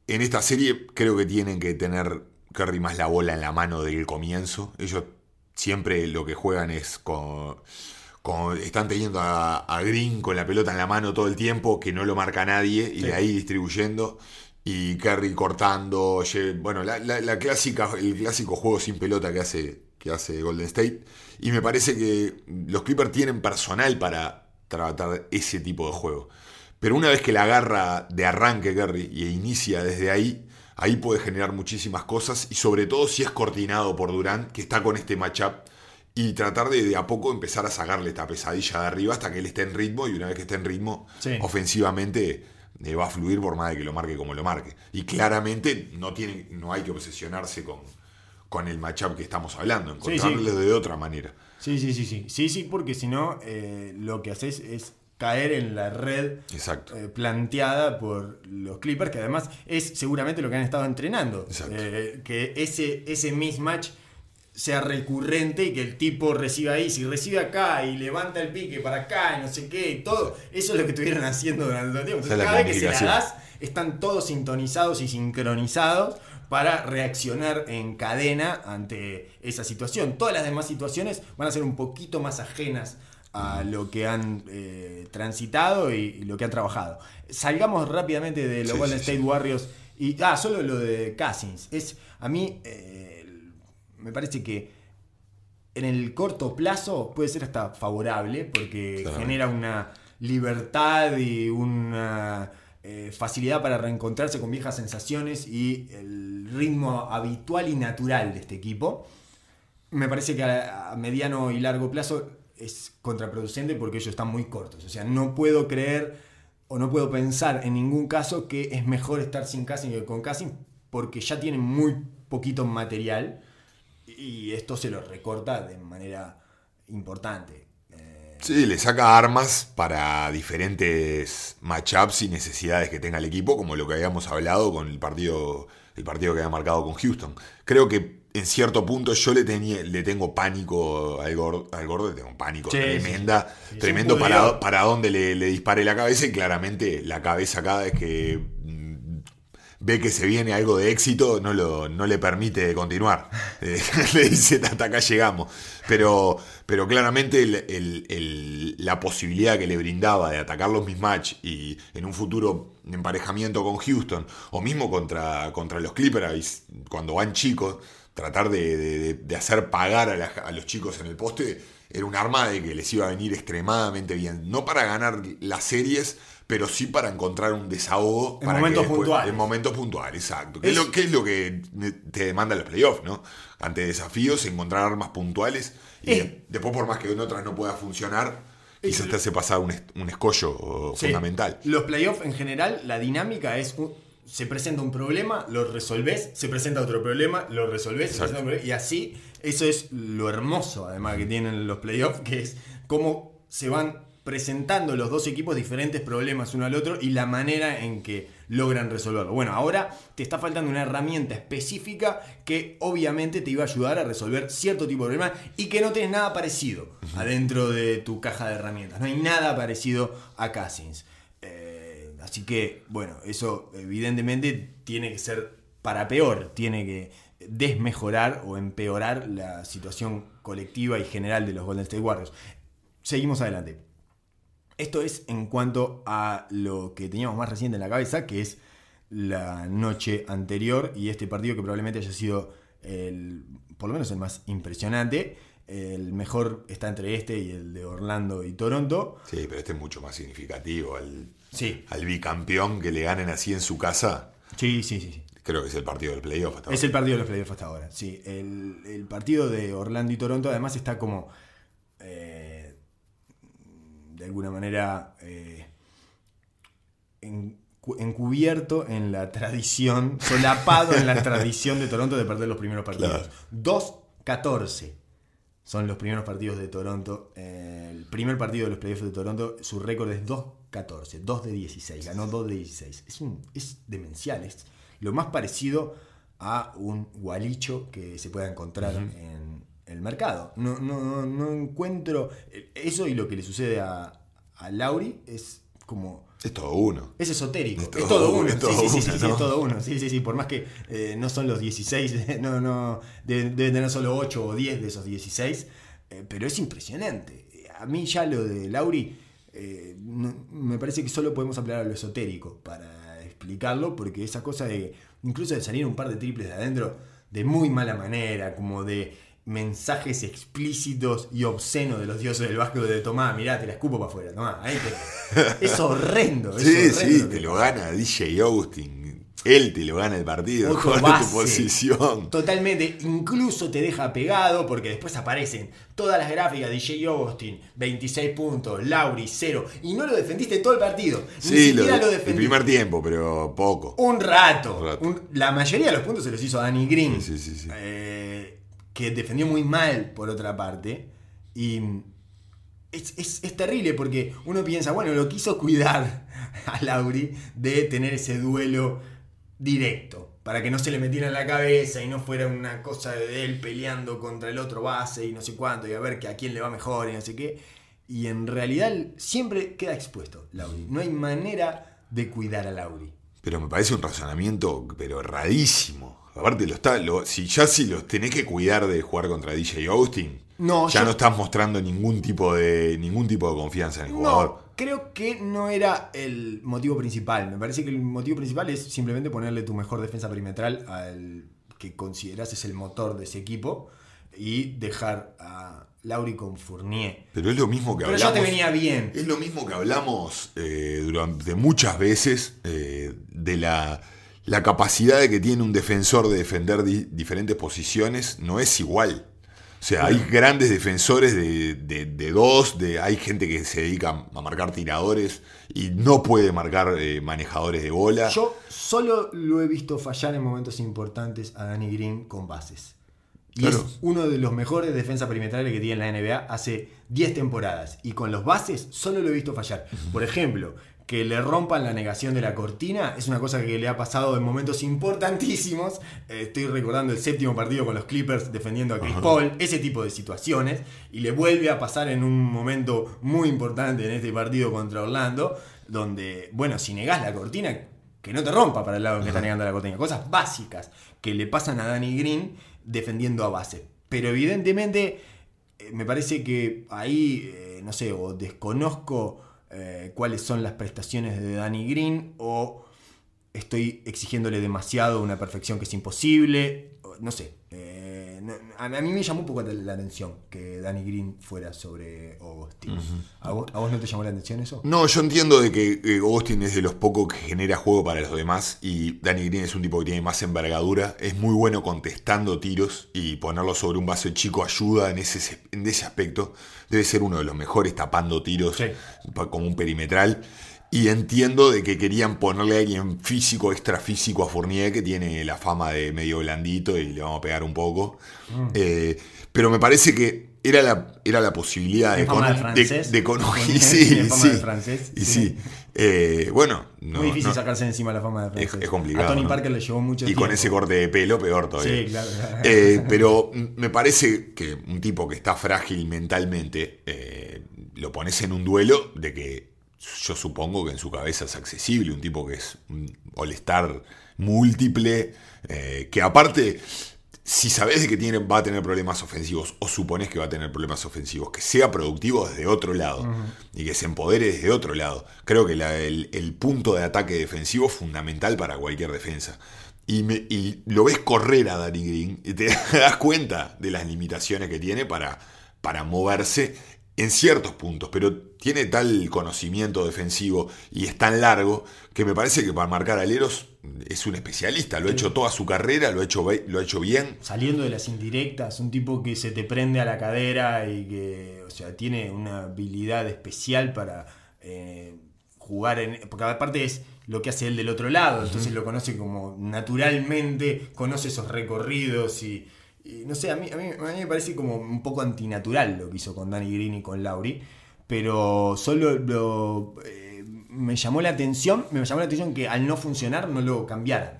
en esta serie creo que tienen que tener Curry más la bola en la mano del comienzo. Ellos siempre lo que juegan es con. con- están teniendo a, a Green con la pelota en la mano todo el tiempo, que no lo marca nadie, y Sí. de ahí distribuyendo. Y Curry cortando. Bueno, la, la- la clásica, el clásico juego sin pelota que hace, que hace Golden State. Y me parece que los Clippers tienen personal para tratar ese tipo de juego. Pero una vez que la agarra de arranque Curry y inicia desde ahí, ahí puede generar muchísimas cosas. Y sobre todo si es coordinado por Durant, que está con este matchup. Y tratar de, de a poco empezar a sacarle esta pesadilla de arriba hasta que él esté en ritmo. Y una vez que esté en ritmo, Sí. ofensivamente eh, va a fluir por más de que lo marque como lo marque. Y claramente no, tiene, no hay que obsesionarse con, con el matchup que estamos hablando, Sí, sí. encontrarlo de otra manera. Sí, sí, sí, sí. Sí, sí, porque si no, eh, lo que haces es caer en la red eh, planteada por los Clippers, que además es seguramente lo que han estado entrenando. Eh, que ese, ese mismatch sea recurrente y que el tipo reciba ahí, si recibe acá y levanta el pique para acá y no sé qué y todo, eso es lo que estuvieron haciendo durante todo el tiempo. Entonces, cada vez que se la das, están todos sintonizados y sincronizados para reaccionar en cadena ante esa situación. Todas las demás situaciones van a ser un poquito más ajenas a lo que han eh, transitado y, y lo que han trabajado. Salgamos rápidamente de los Sí, Golden sí, State sí. Warriors y ah, solo lo de Cousins. Es a mí eh, me parece que en el corto plazo puede ser hasta favorable porque Claro. genera una libertad y una eh, facilidad para reencontrarse con viejas sensaciones y el ritmo habitual y natural de este equipo. Me parece que a, a mediano y largo plazo es contraproducente porque ellos están muy cortos. O sea, no puedo creer o no puedo pensar en ningún caso que es mejor estar sin Cousins que con Cousins porque ya tienen muy poquito material y esto se lo recorta de manera importante. Eh, Sí, le saca armas para diferentes matchups y necesidades que tenga el equipo, como lo que habíamos hablado con el partido, el partido que había marcado con Houston. Creo que en cierto punto yo le, tenía, le tengo pánico al gordo, al gordo le tengo pánico Sí, tremenda, sí, sí. tremendo para, para dónde le, le dispare la cabeza y claramente la cabeza cada vez que mm, ve que se viene algo de éxito, no, lo, no le permite continuar. [laughs] Eh, le dice, hasta acá llegamos. Pero, pero claramente el- el- la posibilidad que le brindaba de atacar los mismatch y en un futuro emparejamiento con Houston, o mismo contra, contra los Clippers, cuando van chicos, tratar de, de- de hacer pagar a, la- a los chicos en el poste, era un arma de que les iba a venir extremadamente bien. No para ganar las series, pero sí para encontrar un desahogo. En para momentos después- puntuales. En momentos puntuales, exacto. Que es, lo, que es lo que te demanda los playoffs, ¿no? Ante desafíos, encontrar armas puntuales. Y Es- de- después, por más que en otras no pueda funcionar, quizás Es- te hace pasar un, un escollo Sí. fundamental. Los playoffs en general, la dinámica es. un- se presenta un problema, lo resolvés, se presenta otro problema, lo resolvés, se presenta un problema, y así, eso es lo hermoso además que tienen los playoffs, que es cómo se van presentando los dos equipos diferentes problemas uno al otro y la manera en que logran resolverlo. Bueno, ahora te está faltando una herramienta específica que obviamente te iba a ayudar a resolver cierto tipo de problema y que no tienes nada parecido adentro de tu caja de herramientas. No hay nada parecido a Cousins. Eh, así que, bueno, eso evidentemente tiene que ser para peor, tiene que desmejorar o empeorar la situación colectiva y general de los Golden State Warriors. Seguimos adelante. Esto es en cuanto a lo que teníamos más reciente en la cabeza, que es la noche anterior y este partido que probablemente haya sido el, por lo menos el más impresionante. El mejor está entre este y el de Orlando y Toronto. Sí, pero este es mucho más significativo. Al, Sí, al bicampeón que le ganen así en su casa, sí, sí, sí. sí. creo que es el partido del playoff. hasta Es ahora. el partido de los playoffs hasta ahora. Sí, el, el partido de Orlando y Toronto además está como eh, de alguna manera eh, en- cu- encubierto en la tradición, [laughs] solapado en la tradición de Toronto de perder los primeros partidos. 2-14 son los primeros partidos de Toronto. Eh, el primer partido de los playoffs de Toronto, su récord es 2-14, 2 de 16, ganó 2 de 16. Es, un- es demencial, es lo más parecido a un gualicho que se pueda encontrar en el mercado. No, no, no, no encuentro eso y lo que le sucede a, a Lauri es como Es todo uno. es esotérico. Es Es todo todo, uno, es todo sí, sí, sí, uno, sí, ¿no? es todo uno. Sí, sí, sí. Por más que eh, no son los 16, [laughs] no, no, deben, deben tener solo 8 o 10 de esos 16. eh, pero es impresionante. A mí ya lo de Lauri, eh, no- me parece que solo podemos hablar a lo esotérico para explicarlo, porque esa cosa de, incluso de salir un par de triples de adentro, de muy mala manera, como de mensajes explícitos y obscenos de los dioses del básquet de Tomá, mirá, te la escupo para afuera, tomá, ahí te- [laughs] Es horrendo. es Sí, horrendo sí, te lo pasa. gana DJ Austin. Él te lo gana el partido. Otro Con tu posición. Totalmente, incluso te deja pegado porque después aparecen todas las gráficas de Jay Austin, 26 puntos, Lauri 0, y no lo defendiste todo el partido. Ni Sí, lo, siquiera lo, el defendiste. primer tiempo, pero poco. Un rato. Un rato. Un- la mayoría de los puntos se los hizo Danny Green. Sí, sí, sí, sí. eh, que defendió muy mal por otra parte. Y es, es- es terrible porque uno piensa, bueno, lo quiso cuidar [laughs] a Lauri de tener ese duelo directo. Para que no se le metiera en la cabeza y no fuera una cosa de él peleando contra el otro base y no sé cuánto, y a ver que a quién le va mejor y no sé qué. Y en realidad siempre queda expuesto Lauri. No hay manera de cuidar a Lauri. Pero me parece un razonamiento, pero erradísimo. Aparte, lo está, lo- si ya si los tenés que cuidar de jugar contra DJ Austin, No, ya yo- no estás mostrando ningún tipo de ningún tipo de confianza en el jugador. No, creo que no era el motivo principal. Me parece que el motivo principal es simplemente ponerle tu mejor defensa perimetral al que consideras es el motor de ese equipo y dejar a Lauri con Fournier. Pero es lo mismo que Pero ya hablamos. te venía bien. Es lo mismo que hablamos eh, durante muchas veces eh, de la, la capacidad de que tiene un defensor de defender di- diferentes posiciones, no es igual. O sea, hay grandes defensores de, de- de dos, de, hay gente que se dedica a marcar tiradores y no puede marcar eh, manejadores de bola. Yo solo lo he visto fallar en momentos importantes a Danny Green con bases. Y Claro. es uno de los mejores defensas perimetrales que tiene la NBA hace 10 temporadas. Y con los bases solo lo he visto fallar. Por ejemplo, que le rompan la negación de la cortina es una cosa que le ha pasado en momentos importantísimos. Eh, estoy recordando el séptimo partido con los Clippers defendiendo a Chris Paul, ese tipo de situaciones. Y le vuelve a pasar en un momento muy importante en este partido contra Orlando, donde, bueno, si negás la cortina, que no te rompa para el lado que está negando la coteña. Cosas básicas que le pasan a Danny Green defendiendo a base. Pero evidentemente eh, me parece que ahí, eh, no sé, o desconozco eh, cuáles son las prestaciones de Danny Green o estoy exigiéndole demasiado una perfección que es imposible. No sé. eh, no- a, mí me llamó un poco la atención que Danny Green fuera sobre Augustin. ¿A, vos, a vos no te llamó la atención eso? No, yo entiendo de que eh, es de los pocos que genera juego para los demás y Danny Green es un tipo que tiene más envergadura, es muy bueno contestando tiros y ponerlo sobre un vaso chico ayuda en ese, en ese aspecto. Debe ser uno de los mejores tapando tiros Sí. como un perimetral. Y entiendo de que querían ponerle a alguien físico, extra físico a Fournier, que tiene la fama de medio blandito y le vamos a pegar un poco. Mm. Eh, pero me parece que era la, era la posibilidad de, ¿Tiene fama de con- de- de con- [laughs] y sí, fama sí. francés, Y. Eh, bueno, no, Muy difícil no- sacarse encima la fama de francés. es complicado. A Tony ¿no? Parker le llevó mucho Y tiempo. con ese corte de pelo, peor todavía. Sí, claro. Eh, pero me parece que un tipo que está frágil mentalmente, eh, lo pones en un duelo de que yo supongo que en su cabeza es accesible, un tipo que es un all-star múltiple, eh, que aparte, si sabes de que tiene, va a tener problemas ofensivos o supones que va a tener problemas ofensivos, que sea productivo desde otro lado y que se empodere desde otro lado. Creo que la- el, el punto de ataque defensivo es fundamental para cualquier defensa. Y, me- y lo ves correr a Danny Green y te [laughs] das cuenta de las limitaciones que tiene para, para moverse en ciertos puntos, pero tiene tal conocimiento defensivo y es tan largo que me parece que para marcar aleros es un especialista. Lo ha hecho toda su carrera, lo ha hecho, lo ha hecho bien. Saliendo de las indirectas, un tipo que se te prende a la cadera y que, o sea, tiene una habilidad especial para eh, jugar en. Porque aparte es lo que hace él del otro lado, entonces lo conoce como naturalmente, conoce esos recorridos y. y no sé, a mí, a, mí, a mí me parece como un poco antinatural lo que hizo con Danny Green y con Lauri, pero solo lo. eh, me llamó la atención, me llamó la atención que al no funcionar no lo cambiaran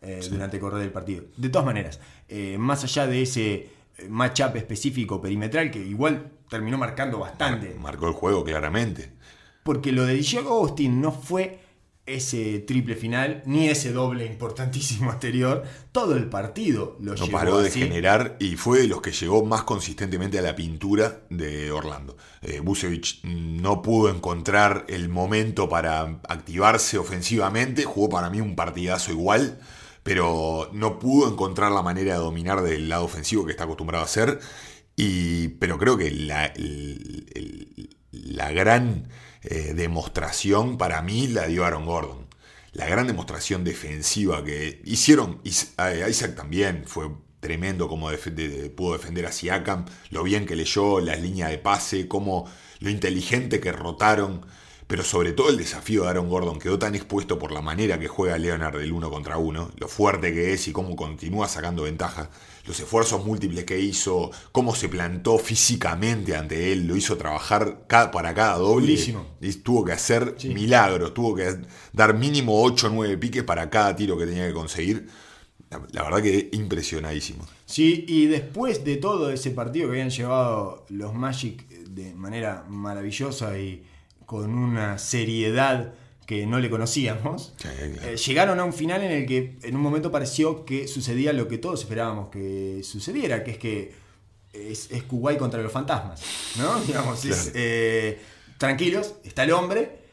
eh, durante el correr del partido. De todas maneras, eh, más allá de ese eh, matchup específico perimetral que igual terminó marcando bastante, Marcó el juego claramente. porque lo de Diego Austin no fue ese triple final ni ese doble importantísimo anterior, todo el partido lo No llevó paró de generar y fue de los que llegó más consistentemente a la pintura de Orlando. Eh, no pudo encontrar el momento para activarse ofensivamente, jugó para mí un partidazo igual, pero no pudo encontrar la manera de dominar del lado ofensivo que está acostumbrado a hacer. Y, pero creo que la, el- el- la gran eh, demostración para mí la dio Aaron Gordon. La gran demostración defensiva que hicieron, Is- Isaac también fue tremendo como pudo defender a Siakam, lo bien que leyó, las líneas de pase, cómo lo inteligente que rotaron, pero sobre todo el desafío de Aaron Gordon quedó tan expuesto por la manera que juega Leonard del uno contra uno, lo fuerte que es y cómo continúa sacando ventaja, los esfuerzos múltiples que hizo, cómo se plantó físicamente ante él, lo hizo trabajar cada- para cada doble, y tuvo que hacer Sí. milagros, tuvo que dar mínimo 8 o 9 piques para cada tiro que tenía que conseguir. La, la verdad que impresionadísimo. Sí, y después de todo ese partido que habían llevado los Magic de manera maravillosa y con una seriedad que no le conocíamos, Sí, claro. eh, llegaron a un final en el que en un momento pareció que sucedía lo que todos esperábamos que sucediera, que es que es, es Kuwait contra los fantasmas, ¿no? [laughs] Digamos, es, eh, tranquilos, está el hombre.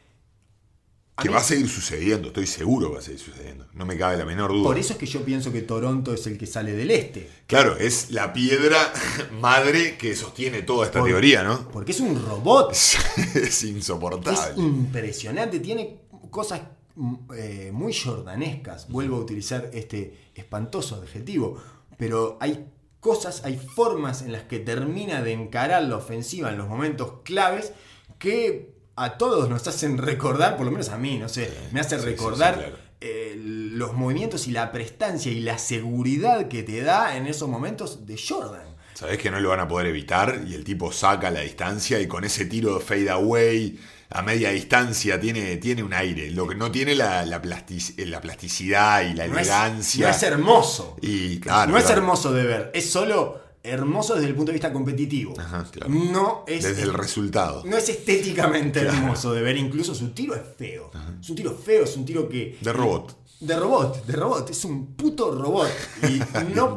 Que mí- va a seguir sucediendo, estoy seguro que va a seguir sucediendo. No me cabe la menor duda. Por eso es que yo pienso que Toronto es el que sale del este. Claro, es la piedra [laughs] madre que sostiene toda esta teoría, ¿no? Porque es un robot. es [laughs] Es insoportable. impresionante, tiene cosas mm, eh, muy jordanescas. Vuelvo a utilizar este espantoso adjetivo, pero hay cosas, hay formas en las que termina de encarar la ofensiva en los momentos claves que a todos nos hacen recordar, por lo menos a mí, no sé, me hace sí, recordar sí, claro. eh, los movimientos y la prestancia y la seguridad que te da en esos momentos de Jordan. Sabés que no lo van a poder evitar y el tipo saca la distancia y con ese tiro de fade away a media distancia tiene, tiene un aire. Lo que no tiene la, la, plastic- la plasticidad y la No es, elegancia. no es hermoso. y claro, no es claro. hermoso de ver, es solo hermoso desde el punto de vista competitivo. Ajá, claro. No es Desde el resultado. no es estéticamente Claro. hermoso de ver, incluso su tiro es feo. Es un tiro feo, es un tiro que. De robot. De robot, de robot, es un puto robot. Y, [laughs] no,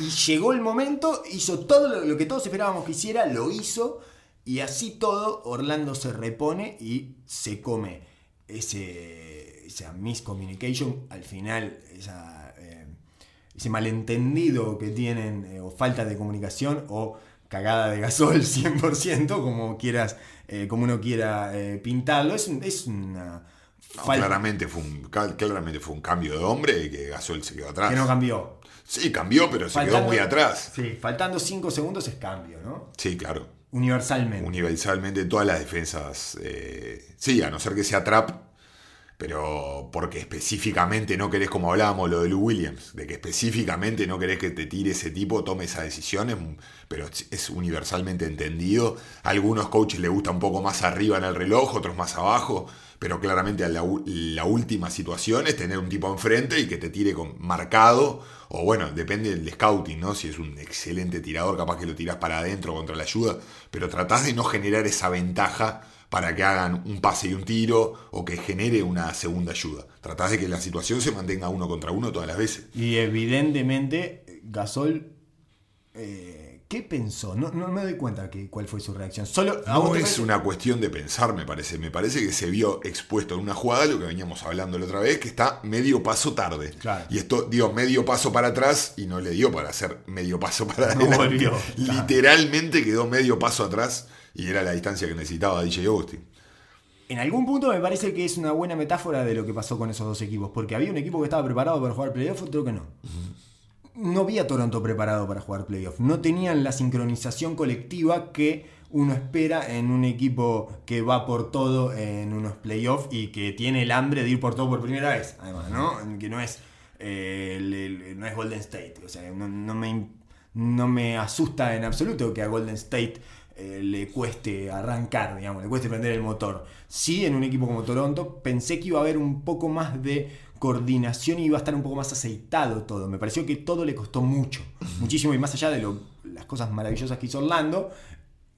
y llegó el momento, hizo todo lo, que todos esperábamos que hiciera, lo hizo. Y así todo, Orlando se repone y se come ese, esa miscommunication. Al final, esa, ese malentendido que tienen, eh, o falta de comunicación, o cagada de gasol [laughs] 100%, como quieras, eh, como uno quiera eh, pintarlo. Es, es una No, falta claramente, fue un, claramente fue un cambio de hombre y que Gasol se quedó atrás. que no cambió. Sí, cambió, pero se quedó muy atrás. Sí, faltando 5 segundos es cambio, ¿no? Sí, claro. Universalmente. Universalmente todas las defensas. sí, a no ser que sea trap. Pero porque específicamente no querés, como hablábamos, lo de Lou Williams, de que específicamente no querés que te tire ese tipo, tome esa decisión, es- pero es- universalmente entendido. A algunos coaches les gusta un poco más arriba en el reloj, otros más abajo, pero claramente la, última situación es tener un tipo enfrente y que te tire con marcado, o bueno, depende del scouting, ¿no? Si es un excelente tirador, capaz que lo tirás para adentro contra la ayuda, pero tratás de no generar esa ventaja para que hagan un pase y un tiro o que genere una segunda ayuda. Tratás de que la situación se mantenga uno contra uno todas las veces. Y evidentemente, Gasol. eh, ¿Qué pensó? No, no me doy cuenta que, cuál fue su reacción. Solo. ¿a vos No es parece? una cuestión de pensar, me parece. Me parece que se vio expuesto en una jugada, lo que veníamos hablando la otra vez, que está medio paso tarde. Claro. Y esto dio medio paso para atrás y no le dio para hacer medio paso para [laughs] No adelante. volvió, claro. Literalmente quedó medio paso atrás y era la distancia que necesitaba DJ Austin. En algún punto me parece que es una buena metáfora de lo que pasó con esos dos equipos. Porque había un equipo que estaba preparado para jugar playoff, otro que no. No vi a Toronto preparado para jugar playoff. No tenían la sincronización colectiva que uno espera en un equipo que va por todo en unos playoffs y que tiene el hambre de ir por todo por primera vez. Además, ¿no? Que no es, eh, no es Golden State. O sea, no me, no me asusta en absoluto que a Golden State eh, le cueste arrancar, digamos, le cueste prender el motor. Sí, en un equipo como Toronto, pensé que iba a haber un poco más de coordinación y iba a estar un poco más aceitado todo. Me pareció que todo le costó mucho, muchísimo, y más allá de lo- las cosas maravillosas que hizo Orlando,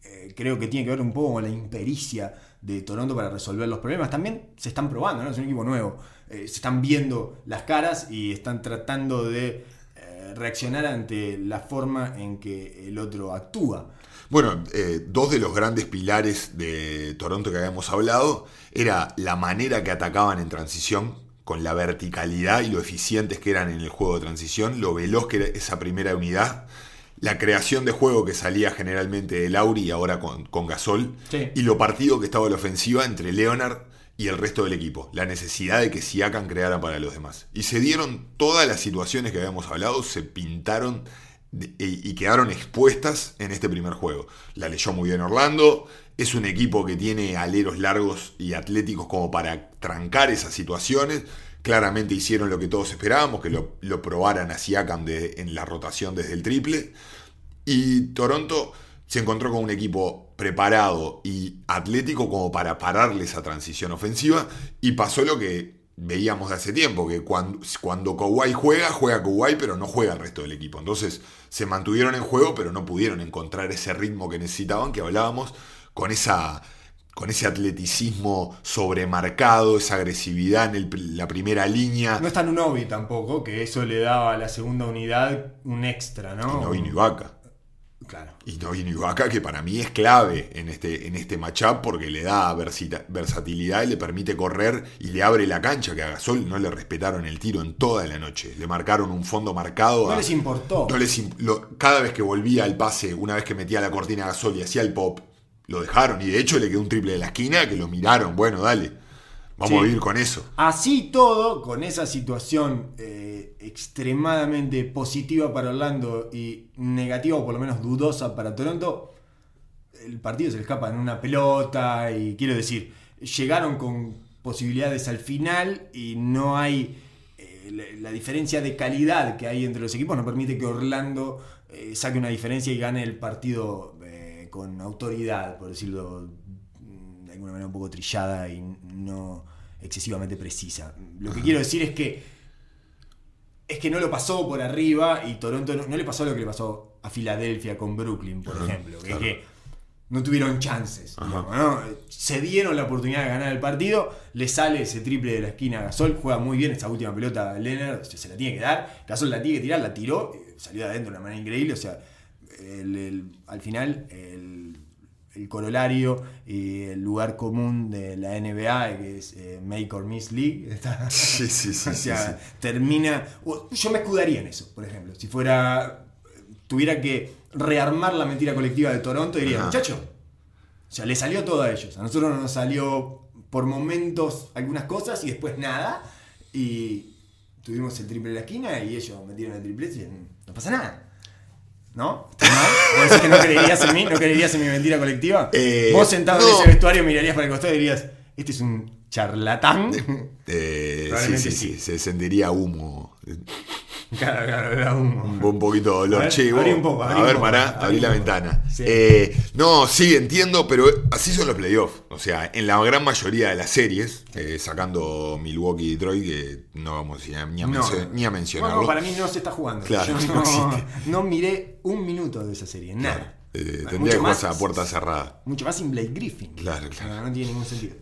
eh, creo que tiene que ver un poco con la impericia de Toronto para resolver los problemas. También se están probando, ¿no? Es un equipo nuevo. Eh, se están viendo las caras y están tratando de reaccionar ante la forma en que el otro actúa. Bueno, eh, dos de los grandes pilares de Toronto que habíamos hablado era la manera que atacaban en transición, con la verticalidad y lo eficientes que eran en el juego de transición, lo veloz que era esa primera unidad, la creación de juego que salía generalmente de Lauri y ahora con, con Gasol, Sí. y lo partido que estaba la ofensiva entre Leonard y el resto del equipo, la necesidad de que Siakam creara para los demás. Y se dieron todas las situaciones que habíamos hablado, se pintaron y, quedaron expuestas en este primer juego. La leyó muy bien Orlando, es un equipo que tiene aleros largos y atléticos como para trancar esas situaciones. Claramente hicieron lo que todos esperábamos, que lo, lo probaran a Siakam en la rotación desde el triple. Y Toronto se encontró con un equipo preparado y atlético como para pararle esa transición ofensiva y pasó lo que veíamos de hace tiempo, que cuando, cuando Kawhi juega, juega Kawhi, pero no juega el resto del equipo. Entonces se mantuvieron en juego, pero no pudieron encontrar ese ritmo que necesitaban, que hablábamos, con esa con ese atleticismo sobremarcado, esa agresividad en el- la primera línea. No está Nunobi tampoco, que eso le daba a la segunda unidad un extra, ¿no? Y no vino Ibaka. Claro. Y no vino Ibaka, que para mí es clave en este, en este matchup porque le da versita- versatilidad y le permite correr y le abre la cancha, que a Gasol no le respetaron el tiro en toda la noche. Le marcaron un fondo marcado. No a- les importó. no les imp- lo- cada vez que volvía al pase, una vez que metía la cortina a Gasol y hacía el pop, lo dejaron. Y de hecho le quedó un triple de la esquina que lo miraron. Bueno, dale. Vamos Sí. a vivir con eso. Así todo, con esa situación eh, extremadamente positiva para Orlando y negativa o por lo menos dudosa para Toronto, el partido se le escapa en una pelota y quiero decir, llegaron con posibilidades al final y no hay eh, la, la diferencia de calidad que hay entre los equipos no permite que Orlando eh, saque una diferencia y gane el partido con autoridad, por decirlo de alguna manera un poco trillada y no excesivamente precisa. Lo que quiero decir es que es que no lo pasó por arriba y Toronto no, no le pasó lo que le pasó a Filadelfia con Brooklyn, por Ajá, ejemplo. que es que no tuvieron chances. Ajá. digamos, ¿no? Se dieron la oportunidad de ganar el partido, le sale ese triple de la esquina a Gasol, juega muy bien esa última pelota a Leonard, se, la tiene que dar, Gasol la tiene que tirar, la tiró, eh, salió de adentro de una manera increíble, o sea, el- el- al final el, el corolario y el lugar común de la NBA, que es eh, Make or Miss League, [laughs] está- Sí, sí, sí, [laughs] o sí, sea, sí. termina. Yo me escudaría en eso, por ejemplo. Si fuera. Tuviera que rearmar la mentira colectiva de Toronto, diría, Ajá. muchacho. O sea, le salió todo a ellos. A nosotros nos salió por momentos algunas cosas y después nada. Y tuvimos el triple de la esquina y ellos metieron el triple y no pasa nada. ¿No? ¿Vos decís que no creerías en mí? ¿No creerías en mi mentira colectiva? Eh, Vos sentado en ese vestuario mirarías para el costado y dirías, este es un charlatán. [laughs] Eh, sí, sí, sí, sí. se sentiría humo. [laughs] Claro, claro, era humo. Un, poquito de dolor. A ver, Che, abrí vos- un poco, abrí a un ver, poco, pará, abrí la poco. ventana. Sí. Eh, no, sí, entiendo, pero así son los playoffs. O sea, en la gran mayoría de las series, eh, sacando Milwaukee y Detroit, que no vamos ni a, ni a No. mencio- ni a mencionarlo. para mí no se está jugando. Claro, Yo [laughs] no no, existe. no miré un minuto de esa serie, nada. Eh, tendría que jugarse a puerta cerrada. Mucho más sin Blake Griffin. Claro, claro. No, tiene ningún sentido.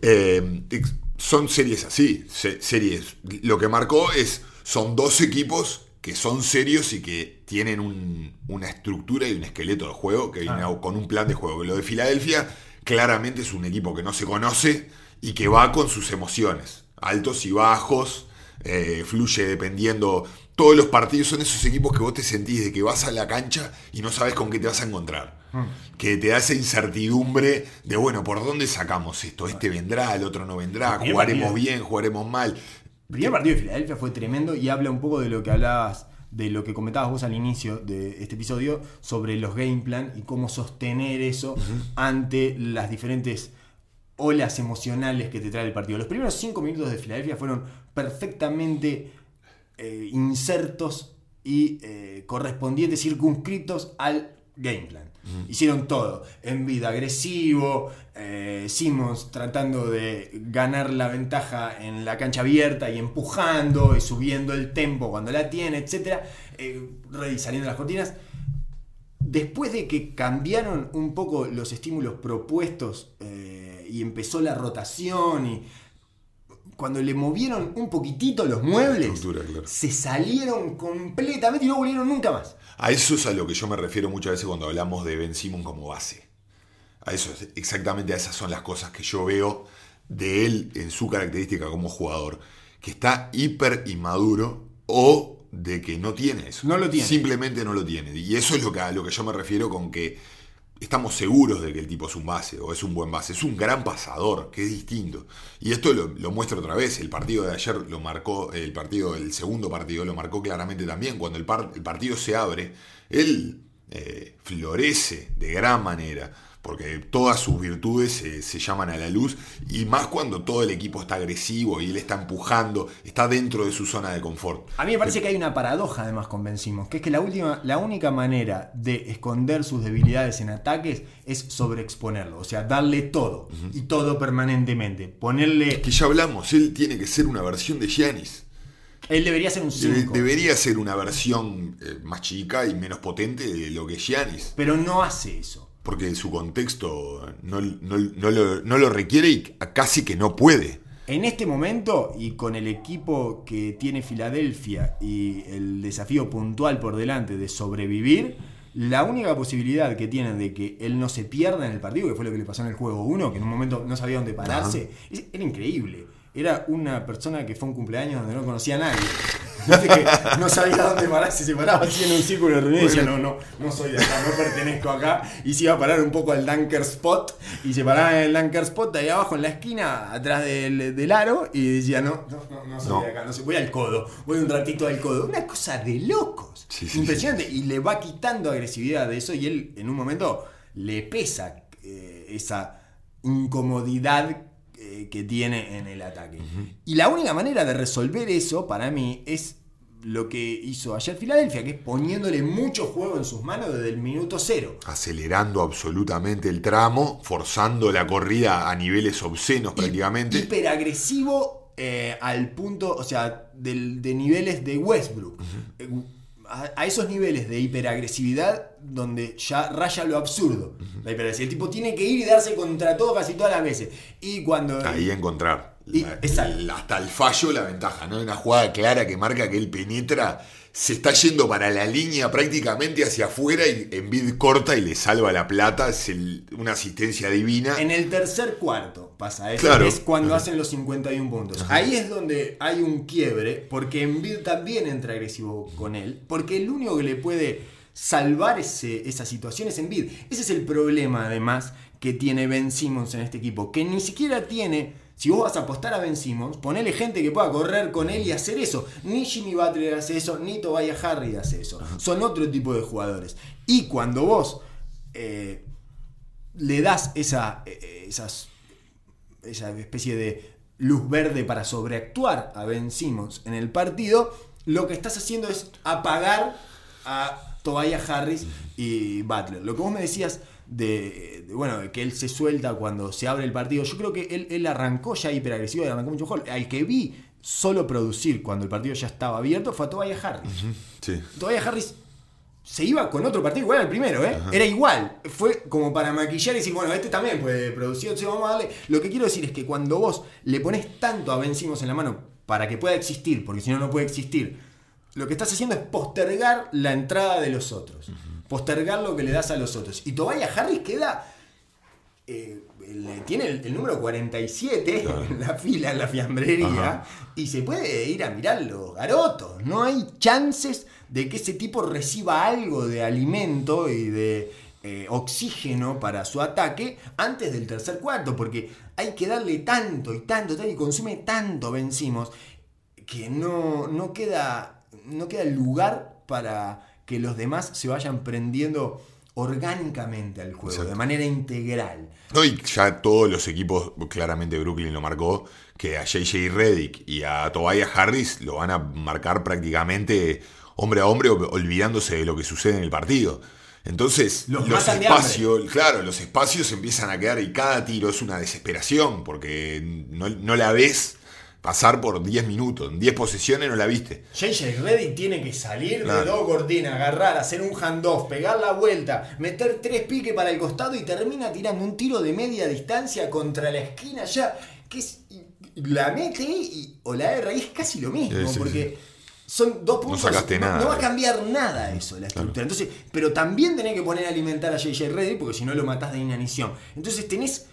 Son series así, se- series. Lo que marcó es, son dos equipos que son serios y que tienen un- una estructura y un esqueleto de juego, que viene Ah. con un plan de juego. Lo de Filadelfia claramente es un equipo que no se conoce y que va con sus emociones, altos y bajos, eh, fluye dependiendo. Todos los partidos son esos equipos que vos te sentís de que vas a la cancha y no sabes con qué te vas a encontrar. Que te da esa incertidumbre de, bueno, ¿por dónde sacamos esto? Este vendrá, el otro no vendrá, jugaremos bien, jugaremos mal. El primer partido de Filadelfia fue tremendo y habla un poco de lo que hablabas, de lo que comentabas vos al inicio de este episodio, sobre los game plan y cómo sostener eso ante las diferentes olas emocionales que te trae el partido. Los primeros cinco minutos de Filadelfia fueron perfectamente eh, insertos y eh, correspondientes, circunscritos al game plan. Hicieron todo. En vida agresivo, eh, Simmons tratando de ganar la ventaja en la cancha abierta y empujando y subiendo el tempo cuando la tiene, etc. Eh, saliendo de las cortinas. Después de que cambiaron un poco los estímulos propuestos eh, y empezó la rotación y cuando le movieron un poquitito los muebles, claro. se salieron completamente y no volvieron nunca más. A eso es a lo que yo me refiero muchas veces cuando hablamos de Ben Simon como base. A eso, es- exactamente a esas son las cosas que yo veo de él en su característica como jugador. Que está hiper inmaduro o de que no tiene eso. No lo tiene. Simplemente no lo tiene. Y eso es lo que, a lo que yo me refiero con que estamos seguros de que el tipo es un base o es un buen base. Es un gran pasador, que es distinto. Y esto lo, muestra otra vez. El partido de ayer lo marcó, el partido, el segundo partido lo marcó claramente también. Cuando el, par- el partido se abre, él eh, florece de gran manera. Porque todas sus virtudes se llaman a la luz. Y más cuando todo el equipo está agresivo y él está empujando, está dentro de su zona de confort. A mí me parece que hay una paradoja además con Ben Simmons, que es que la, última, la única manera de esconder sus debilidades en ataques es sobreexponerlo, o sea, darle todo y todo permanentemente, ponerle... Que ya hablamos, él tiene que ser una versión de Giannis. Él debería ser un Debe- 5, debería ser una versión eh, más chica y menos potente de lo que es Giannis. pero no hace eso. Porque su contexto no, no- no lo, no lo requiere y casi que no puede. En este momento y con el equipo que tiene Filadelfia y el desafío puntual por delante de sobrevivir, la única posibilidad que tienen de que él no se pierda en el partido, que fue lo que le pasó en el juego 1, que en un momento no sabía dónde pararse, era increíble. Era una persona que fue a un cumpleaños donde no conocía a nadie. Viste que no sabía dónde pararse, se paraba así en un círculo de reunión y decía, no, no, no soy de acá, no pertenezco acá. Y se iba a parar un poco al Dunker Spot. Y se paraba en el Dunker Spot ahí abajo en la esquina, atrás del, del aro. Y decía, no, no, no, no soy No. de acá, no sé, voy al codo, voy un ratito al codo. Una cosa de locos. Sí, sí, Impresionante. Y le va quitando agresividad de eso y él en un momento le pesa eh, esa incomodidad eh, que tiene en el ataque. Y la única manera de resolver eso, para mí, es lo que hizo ayer Filadelfia, que es poniéndole mucho juego en sus manos desde el minuto cero. Acelerando absolutamente el tramo, forzando la corrida a niveles obscenos prácticamente. Hiperagresivo eh, al punto, o sea, del- de niveles de Westbrook. Eh, a, a esos niveles de hiperagresividad donde ya raya lo absurdo. La hiperagresividad. El tipo tiene que ir y darse contra todo casi todas las veces. Y cuando... Ahí encontrar Y- la- exacto. el- hasta el fallo la ventaja, ¿no? Una jugada clara que marca que él penetra, se está yendo para la línea prácticamente hacia afuera y en vid corta y le salva la plata, es el- una asistencia divina. En el tercer cuarto pasa eso, Claro. es cuando hacen los 51 puntos. Ahí es donde hay un quiebre, porque Embiid también entra agresivo con él, porque el único que le puede salvar ese, esa situación es Embiid. Ese es el problema, además, que tiene Ben Simmons en este equipo, que ni siquiera tiene... Si vos vas a apostar a Ben Simmons, ponele gente que pueda correr con él y hacer eso. Ni Jimmy Butler hace eso, ni Tobias Harry hace eso. Son otro tipo de jugadores. Y cuando vos eh, le das esa, eh, esas, esa especie de luz verde para sobreactuar a Ben Simmons en el partido, lo que estás haciendo es apagar a Tobias Harris y Butler. Lo que vos me decías de, de, bueno, de que él se suelta cuando se abre el partido, yo creo que él, él arrancó ya hiperagresivo y arrancó mucho mejor. Al que vi solo producir cuando el partido ya estaba abierto fue a Tobias Harris. Sí. Tobias Harris se iba con otro partido igual al primero, ¿eh? Era igual. Fue como para maquillar y decir, bueno, este también puede producir, entonces vamos a darle. Lo que quiero decir es que cuando vos le pones tanto a Ben Simmons en la mano para que pueda existir, porque si no, no puede existir, lo que estás haciendo es postergar la entrada de los otros. Postergar lo que le das a los otros. Y Tobias Harris queda. eh, el- tiene el, el número 47 en la fila, en la fiambrería, y se puede ir a mirar los garotos. No hay chances de que ese tipo reciba algo de alimento y de eh, oxígeno para su ataque antes del tercer cuarto, porque hay que darle tanto y tanto, tanto y consume tanto vencimos que no, no queda no queda lugar para que los demás se vayan prendiendo orgánicamente al juego, Exacto. de manera integral. No, y ya todos los equipos, claramente Brooklyn lo marcó, que a JJ Reddick y a Tobias Harris lo van a marcar prácticamente hombre a hombre, ol- olvidándose de lo que sucede en el partido. Entonces, Los espacios, claro, los espacios empiezan a quedar y cada tiro es una desesperación, porque no, no la ves pasar por 10 minutos, en 10 posesiones no la viste. JJ Reddick tiene que salir Claro. de dos cortinas, agarrar, hacer un handoff, pegar la vuelta, meter tres piques para el costado y termina tirando un tiro de media distancia contra la esquina ya, que es, la mete y, o la erra y es casi lo mismo, Sí, sí, porque son dos puntos. sacaste no, nada. no va a cambiar nada eso, la estructura. Entonces, pero también tenés que poner a alimentar a JJ Reddick porque si no lo matás de inanición. Entonces tenés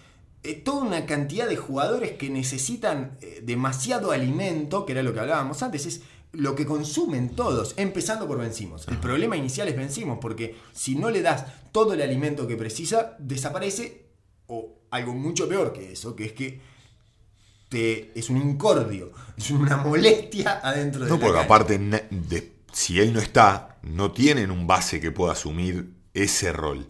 toda una cantidad de jugadores que necesitan eh, demasiado alimento, que era lo que hablábamos antes, es lo que consumen todos, empezando por vencimos. El problema inicial es vencimos, porque si no le das todo el alimento que precisa, desaparece, o algo mucho peor que eso, que es que te, es un incordio, es una molestia adentro de No, porque aparte, de- si él no está, no tienen un base que pueda asumir ese rol.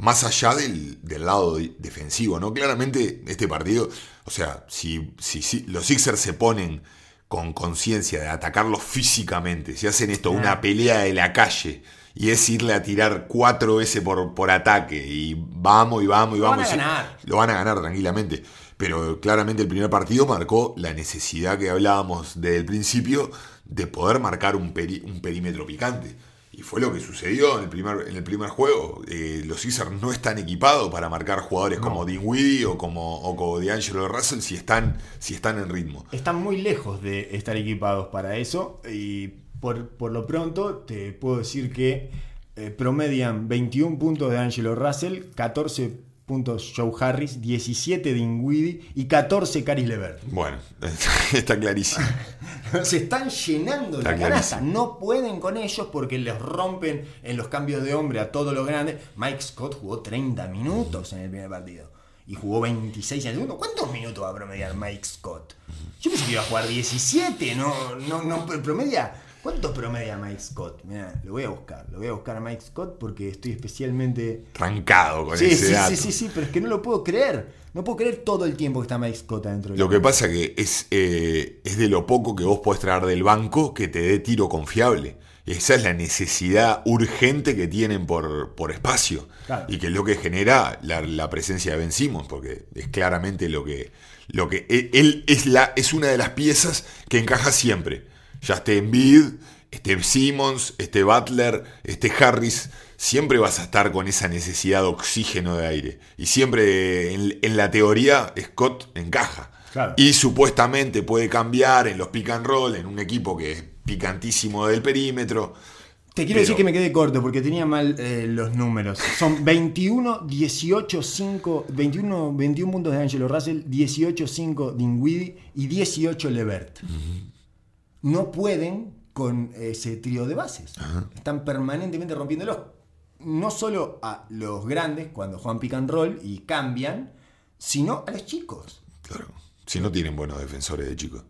Más allá del, del lado de- defensivo, ¿no? Claramente, este partido, o sea, si, si, si los Sixers se ponen con conciencia de atacarlos físicamente, si hacen esto una pelea de la calle y es irle a tirar cuatro veces por, por ataque y vamos y vamos y Lo van vamos. a y- ganar. lo van a ganar tranquilamente. Pero claramente el primer partido marcó la necesidad que hablábamos desde el principio de poder marcar un, peri- un perímetro picante. Y fue lo que sucedió en el primer, en el primer juego. Eh, los Caesars no están equipados para marcar jugadores como Dinwiddie o como, o como D'Angelo Russell si están, si están en ritmo. están muy lejos de estar equipados para eso y por, por lo pronto te puedo decir que eh, promedian 21 puntos de Angelo Russell, 14 puntos Joe Harris, 17 Dinwiddie y 14 Caris Levert. Bueno, [laughs] está clarísimo. [laughs] Se están llenando Está la canasta. No pueden con ellos porque les rompen en los cambios de hombre a todos los grandes. Mike Scott jugó 30 minutos en el primer partido. Y jugó 26 en el segundo. ¿Cuántos minutos va a promediar Mike Scott? Yo pensé que iba a jugar 17. No, no, no promedia ¿Cuánto promedia Mike Scott? Mirá, lo voy a buscar. Lo voy a buscar a Mike Scott porque estoy especialmente. Trancado con Sí, ese sí, dato. sí, sí, sí, pero es que no lo puedo creer. No puedo creer todo el tiempo que está Mike Scott adentro. de Lo que pasa que es, eh, es de lo poco que vos podés traer del banco que te dé tiro confiable. Esa es la necesidad urgente que tienen por, por espacio. Claro. Y que es lo que genera la, la presencia de Ben Simmons, porque es claramente lo que. Lo que él, él es, la, es una de las piezas que encaja siempre. Ya esté Embiid, esté Simmons, esté Butler, esté Harris. Siempre vas a estar con esa necesidad de oxígeno de aire. Y siempre en, en la teoría Scott encaja. Claro. Y supuestamente puede cambiar en los pick and roll, en un equipo que es picantísimo del perímetro. Te quiero Pero- decir que me quedé corto porque tenía mal eh, los números. Son 21, 18, 5, 21, 21 puntos de Angelo Russell, 18, 5 Dinwiddie y 18 Levert. No pueden con ese trío de bases. Están permanentemente rompiéndolos. No solo a los grandes cuando juegan pick and roll y cambian, sino a los chicos. Claro. Si no tienen buenos defensores de chicos.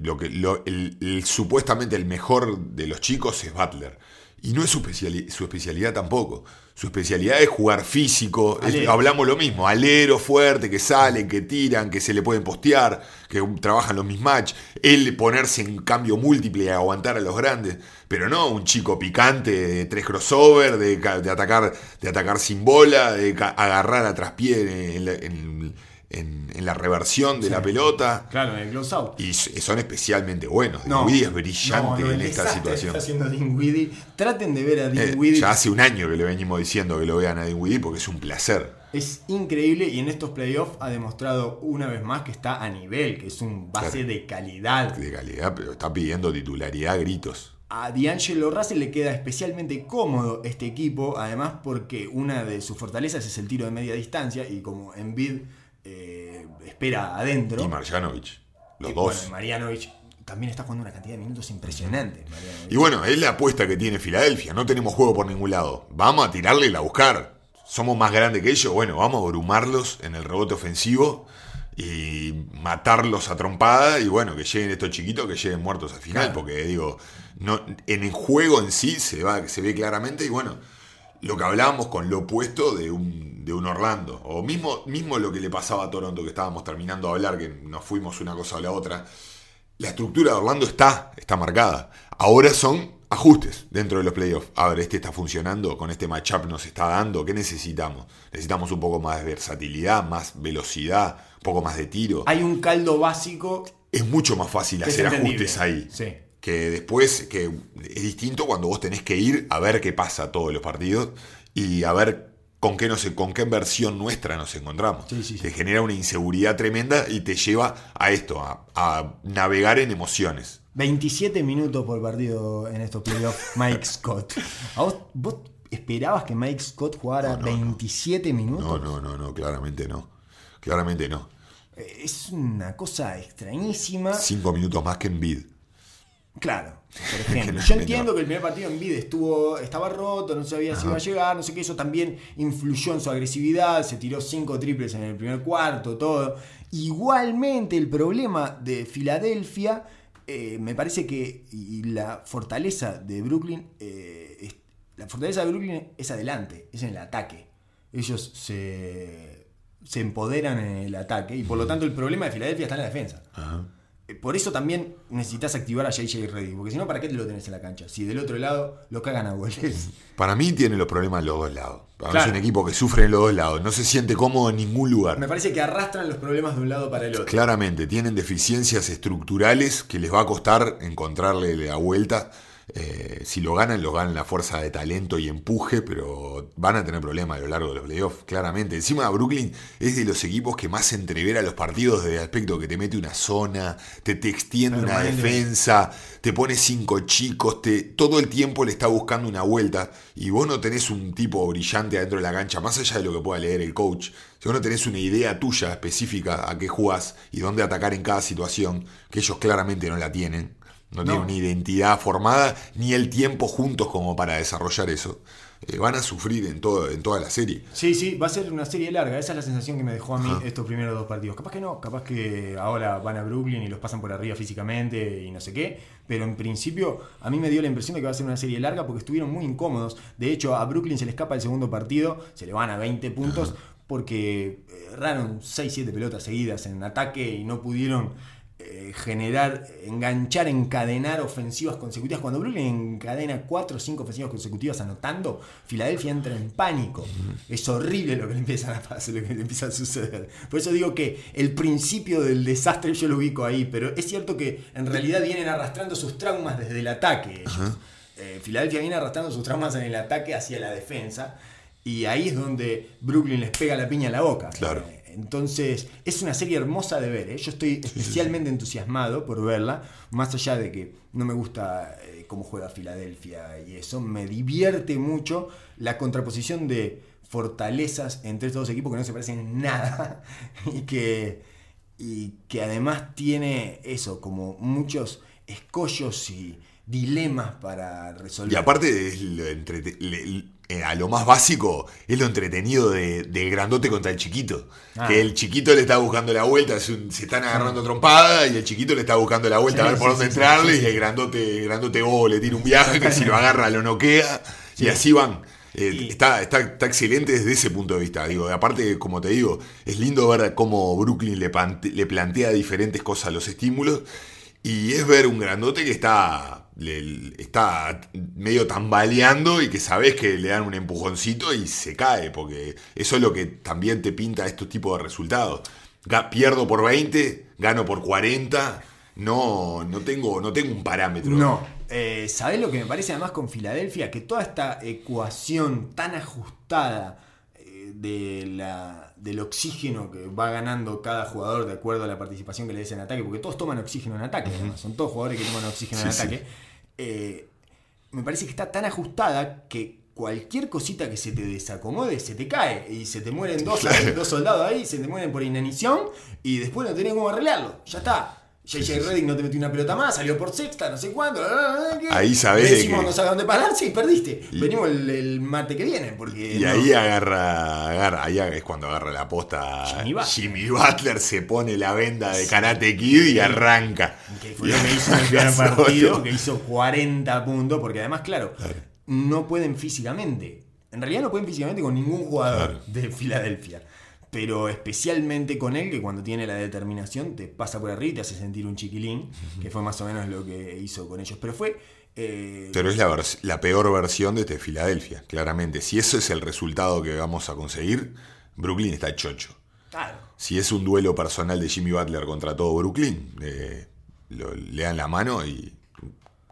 Lo que, lo- el- el- supuestamente el mejor de los chicos es Butler. Y no es su, especiali- su especialidad tampoco. Su especialidad es jugar físico. Es- hablamos lo mismo. Alero fuerte, que salen, que tiran, que se le pueden postear, que trabajan los mismatch. Él ponerse en cambio múltiple y aguantar a los grandes. Pero no un chico picante de tres crossover, de, de atacar, de atacar sin bola, de agarrar a traspié en- en- en la reversión de la pelota. Claro, en el close out. Y s- son especialmente buenos. Dinwiddie es brillante no, en esta situación. Está haciendo Dinwiddie. Traten de ver a Eh, Dinwiddie. ya hace un año que le venimos diciendo que lo vean a Dinwiddie porque es un placer. Es increíble y en estos playoffs ha demostrado una vez más que está a nivel, que es un base Claro. de calidad. De calidad, pero está pidiendo titularidad a gritos. A D'Angelo Russell le queda especialmente cómodo este equipo, además porque una de sus fortalezas es el tiro de media distancia y como Embiid eh, espera adentro. Y Marjanovic. Los y dos. bueno, Marianovic también está jugando una cantidad de minutos impresionante. Y bueno, es la apuesta que tiene Filadelfia. No tenemos juego por ningún lado. Vamos a tirarle y la buscar. Somos más grandes que ellos. Bueno, vamos a abrumarlos en el rebote ofensivo y matarlos a trompada. Y bueno, que lleguen estos chiquitos, que lleguen muertos al final. Claro. Porque digo, no, en el juego en sí se, va, se ve claramente. Y bueno, lo que hablábamos con lo opuesto de un, de un Orlando. O mismo, mismo lo que le pasaba a Toronto, que estábamos terminando de hablar, que nos fuimos una cosa a la otra. La estructura de Orlando está, está marcada. Ahora son ajustes dentro de los playoffs. A ver, este está funcionando, con este matchup nos está dando. ¿Qué necesitamos? Necesitamos un poco más de versatilidad, más velocidad, un poco más de tiro. Hay un caldo básico Es mucho más fácil hacer ajustes ahí. Sí. Que después, que es distinto cuando vos tenés que ir a ver qué pasa todos los partidos y a ver con qué, nos, con qué versión nuestra nos encontramos. Sí, sí, sí. Te genera una inseguridad tremenda y te lleva a esto, a, a navegar en emociones. 27 minutos por partido en estos playoffs, [laughs] Mike Scott. ¿A vos, vos esperabas que Mike Scott jugara No, no, no. 27 minutos? No, no, no, no, claramente no. Claramente no. Eh, Es una cosa extrañísima. Cinco minutos más que en bid. Claro, por ejemplo. Yo entiendo que el primer partido en Bid estuvo, estaba roto, no sabía si iba a llegar, no sé qué, eso también influyó en su agresividad, se tiró cinco triples en el primer cuarto, todo. Igualmente el problema de Filadelfia, eh, me parece que y la fortaleza de Brooklyn, eh, es- la fortaleza de Brooklyn es adelante, es en el ataque. Ellos se, se empoderan en el ataque y por lo tanto el problema de Filadelfia está en la defensa. Ajá. Eh, Por eso también necesitas activar a JJ Reddy, porque si no, ¿para qué te lo tenés en la cancha? Si del otro lado lo cagan a goles. [laughs] Para mí tiene los problemas los dos lados. Para mí es un equipo que sufre en los dos lados. No se siente cómodo en ningún lugar. Me parece que arrastran los problemas de un lado para el otro. Claramente, tienen deficiencias estructurales que les va a costar encontrarle la vuelta. Eh, si lo ganan, lo ganan la fuerza de talento y empuje, pero van a tener problemas a lo largo de los playoffs, claramente. Encima, Brooklyn es de los equipos que más entrevera los partidos desde el aspecto que te mete una zona, te, te extiende una defensa, te pone cinco chicos, te, todo el tiempo le está buscando una vuelta. Y vos no tenés un tipo brillante adentro de la cancha, más allá de lo que pueda leer el coach. Si vos no tenés una idea tuya específica a qué jugás y dónde atacar en cada situación, que ellos claramente no la tienen, No, tienen una identidad formada, ni el tiempo juntos como para desarrollar eso. Eh, van a sufrir en, todo, en toda la serie. Sí, sí, va a ser una serie larga. Esa es la sensación que me dejó a mí estos primeros dos partidos. Capaz que no, capaz que ahora van a Brooklyn y los pasan por arriba físicamente y no sé qué. Pero en principio a mí me dio la impresión de que va a ser una serie larga porque estuvieron muy incómodos. De hecho, a Brooklyn se le escapa el segundo partido, se le van a 20 puntos porque erraron 6-7 pelotas seguidas en ataque y no pudieron eh, generar, enganchar, encadenar ofensivas consecutivas. Cuando Brooklyn encadena 4 o 5 ofensivas consecutivas anotando, Filadelfia entra en pánico. Es horrible lo que le empieza a pasar, lo que le empieza a suceder. Por eso digo que el principio del desastre yo lo ubico ahí, pero es cierto que en realidad vienen arrastrando sus traumas desde el ataque. Eh, Filadelfia viene arrastrando sus traumas en el ataque hacia la defensa. Y ahí es donde Brooklyn les pega la piña a la boca. Claro. Entonces, es una serie hermosa de ver. ¿eh? Yo estoy especialmente entusiasmado por verla, más allá de que no me gusta eh, cómo juega Filadelfia y eso. Me divierte mucho la contraposición de fortalezas entre estos dos equipos que no se parecen en nada [laughs] y que, y que además tiene eso, como muchos escollos y dilemas para resolver. Y aparte es lo eh, a lo más básico es lo entretenido de, del grandote contra el chiquito. Ah. Que el chiquito le está buscando la vuelta, se están agarrando trompada y el chiquito le está buscando la vuelta Sí, a ver por sí, dónde sí, entrarle y el grandote, el grandote bobo le tira un viaje que [laughs] si lo agarra lo noquea y así van. Eh, Y- está, está, está excelente desde ese punto de vista. Digo, aparte, como te digo, es lindo ver cómo Brooklyn le, le plantea diferentes cosas a los estímulos. Y es ver un grandote que está, le- está medio tambaleando y que sabes que le dan un empujoncito y se cae, porque eso es lo que también te pinta estos tipos de resultados. Pierdo por 20, gano por 40, no, no, tengo, no tengo un parámetro. No. Eh, ¿Sabés lo que me parece además con Filadelfia? Que toda esta ecuación tan ajustada eh, de la, del oxígeno que va ganando cada jugador de acuerdo a la participación que le des en ataque, porque todos toman oxígeno en ataque, son todos jugadores que toman oxígeno en sí. Eh, me parece que está tan ajustada que cualquier cosita que se te desacomode se te cae y se te mueren dos, [laughs] Claro. dos soldados ahí, se te mueren por inanición y después no tenés cómo arreglarlo. Ya está. JJ Redick no te metió una pelota más, salió por sexta, no sé cuándo. ¿qué? Ahí sabés de Decimos que- no sabes dónde pararse y perdiste. Venimos el, el martes que viene. Porque Y no- ahí agarra, agarra, ahí es cuando agarra la posta Jimmy Butler. Jimmy Butler, se pone la venda de Karate Kid y arranca. Que fue lo que hizo en el primer partido, que hizo 40 puntos, porque además, claro, no pueden físicamente. En realidad no pueden físicamente con ningún jugador de Filadelfia. Pero especialmente con él, que cuando tiene la determinación te pasa por arriba y te hace sentir un chiquilín, que fue más o menos lo que hizo con ellos. Pero fue. eh, Pero es la, la peor versión de este Filadelfia, claramente. Si eso es el resultado que vamos a conseguir, Brooklyn está chocho. claro. Si es un duelo personal de Jimmy Butler contra todo Brooklyn, eh, lo- le dan la mano y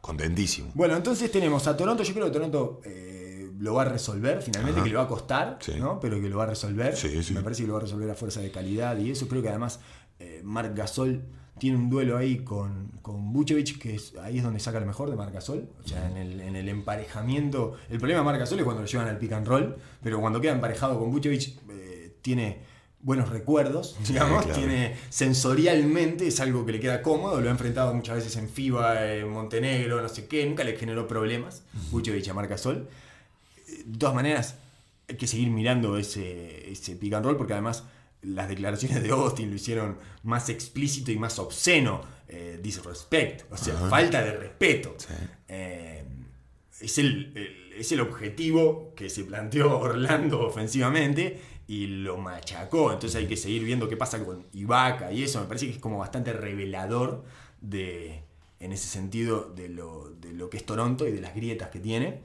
contentísimo. Bueno, entonces tenemos a Toronto. Yo creo que Toronto eh, lo va a resolver finalmente, Ajá. que le va a costar, Sí. ¿no? pero que lo va a resolver. Sí, sí. Me parece que lo va a resolver a fuerza de calidad y eso. Creo que además eh, Marc Gasol tiene un duelo ahí con, con Vucevic, que es, ahí es donde saca lo mejor de Marc Gasol. O sea, en el, en el emparejamiento. El problema de Marc Gasol es cuando lo llevan al pick and roll, pero cuando queda emparejado con Vucevic, eh, tiene buenos recuerdos, digamos, claro. tiene sensorialmente es algo que le queda cómodo, lo ha enfrentado muchas veces en FIBA, en Montenegro, no sé qué, nunca le generó problemas, Vucevic a Marca Sol. De todas maneras, hay que seguir mirando ese, ese pick and roll porque además las declaraciones de Austin lo hicieron más explícito y más obsceno, eh, disrespect, o sea, falta de respeto. Eh, es el, el- es el objetivo que se planteó [laughs] Orlando ofensivamente y lo machacó. Entonces hay que seguir viendo qué pasa con Ibaka y eso. Me parece que es como bastante revelador de, en ese sentido de lo, de lo que es Toronto y de las grietas que tiene.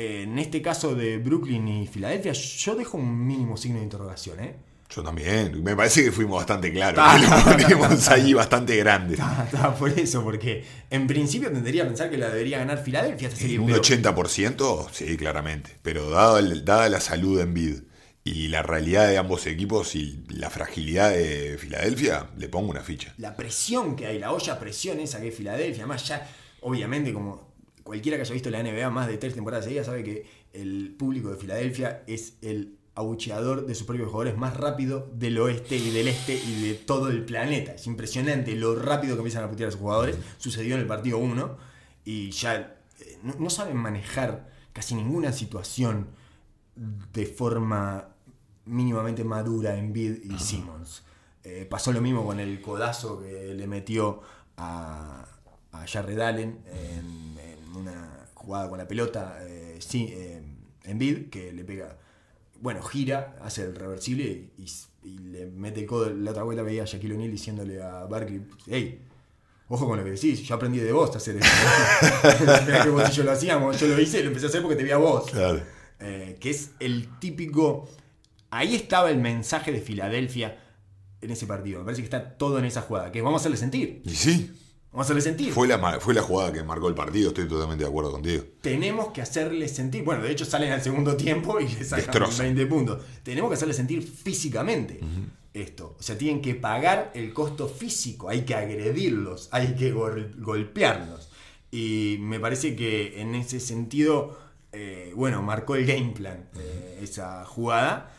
En este caso de Brooklyn y Filadelfia, yo dejo un mínimo signo de interrogación. ¿eh? Yo también. Me parece que fuimos bastante claros. Ponemos ahí bastante grande. Está, por eso, porque en principio tendría que pensar que la debería ganar Filadelfia esta serie. Un pero- 80%, sí, claramente. Pero dado el- dada la salud de Embiid y la realidad de ambos equipos y la fragilidad de Filadelfia, le pongo una ficha. la presión que hay, la olla a presión esa que es Filadelfia, además ya, obviamente, como cualquiera que haya visto la NBA más de tres temporadas seguidas sabe que el público de Filadelfia es el abucheador de sus propios jugadores más rápido del oeste y del este y de todo el planeta. Es impresionante lo rápido que empiezan a putear a sus jugadores. Sucedió en el partido 1 y ya eh, no, no saben manejar casi ninguna situación de forma mínimamente madura en Bid y Simmons. Eh, pasó lo mismo con el codazo que le metió a, a Jared Allen en, en una jugada con la pelota eh, sí, eh, en Bid, que le pega, bueno, gira, hace el reversible y, y le mete el codo. La otra vuelta veía a Shaquille O'Neal diciéndole a Barkley, hey, Ojo con lo que decís, yo aprendí de vos a hacer eso. Que vos y yo lo hacíamos, yo lo hice lo empecé a hacer porque te vi a vos. Claro. Eh, que es el típico. Ahí estaba el mensaje de Filadelfia en ese partido. Me parece que está todo en esa jugada. Que vamos a hacerle sentir. Y sí, Vamos a hacerle sentir. fue la, fue la jugada que marcó el partido, estoy totalmente de acuerdo contigo. Tenemos que hacerle sentir. Bueno, de hecho salen al segundo tiempo y le sacan Destroza. 20 puntos. Tenemos que hacerle sentir físicamente esto. O sea, tienen que pagar el costo físico. Hay que agredirlos, hay que gol- golpearlos. Y me parece que en ese sentido, eh, bueno, marcó el game plan eh, esa jugada.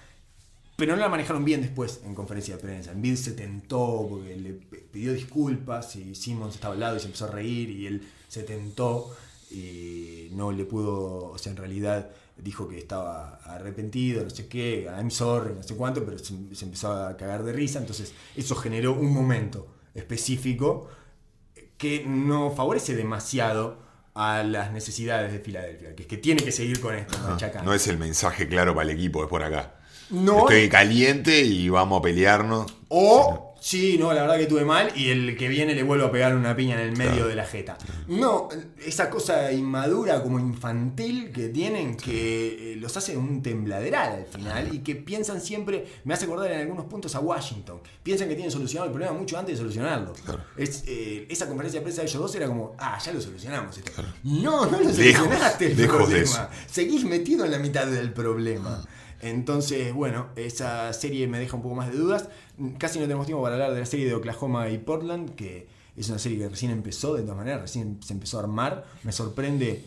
Pero no la manejaron bien después en conferencia de prensa. Embiid se tentó porque le pidió disculpas y Simmons estaba al lado y se empezó a reír y él se tentó y no le pudo, o sea, en realidad dijo que estaba arrepentido, no sé qué, I'm sorry, no sé cuánto, pero se, se empezó a cagar de risa. Entonces eso generó un momento específico que no favorece demasiado a las necesidades de Filadelfia, que es que tiene que seguir con esto, machacando. No es el mensaje claro para el equipo, es por acá. No, Estoy caliente y vamos a pelearnos. O, sí, no, la verdad que tuve mal y el que viene le vuelvo a pegar una piña en el medio de la jeta. No, esa cosa inmadura como infantil que tienen que eh, los hace un tembladeral al final y que piensan siempre, me hace acordar en algunos puntos a Washington, piensan que tienen solucionado el problema mucho antes de solucionarlo. Es, eh, esa conferencia de prensa de ellos dos era como, ah, ya lo solucionamos esto. No, no lo solucionaste el lejos de problema. eso. Seguís metido en la mitad del problema. Entonces, bueno, esa serie me deja un poco más de dudas. Casi no tenemos tiempo para hablar de la serie de Oklahoma y Portland, que es una serie que recién empezó, de todas maneras, recién se empezó a armar. Me sorprende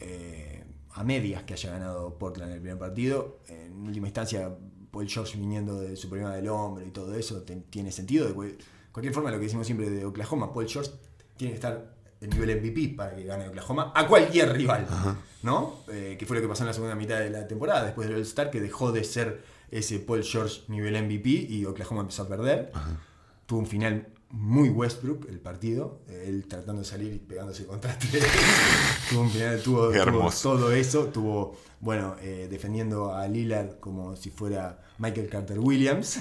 eh, a medias que haya ganado Portland el primer partido. En última instancia, Paul George viniendo de su problema del hombre y todo eso tiene sentido. De cual- cualquier forma, lo que decimos siempre de Oklahoma, Paul George tiene que estar en nivel MVP para que gane Oklahoma a cualquier rival, ¿no? Eh, que fue lo que pasó en la segunda mitad de la temporada, después del All-Star, que dejó de ser ese Paul George nivel MVP y Oklahoma empezó a perder. Tuvo un final muy Westbrook el partido, eh, él tratando de salir y pegándose contra [laughs] tres. tuvo un final, tuvo, todo eso, tuvo, bueno, eh, defendiendo a Lillard como si fuera Michael Carter Williams,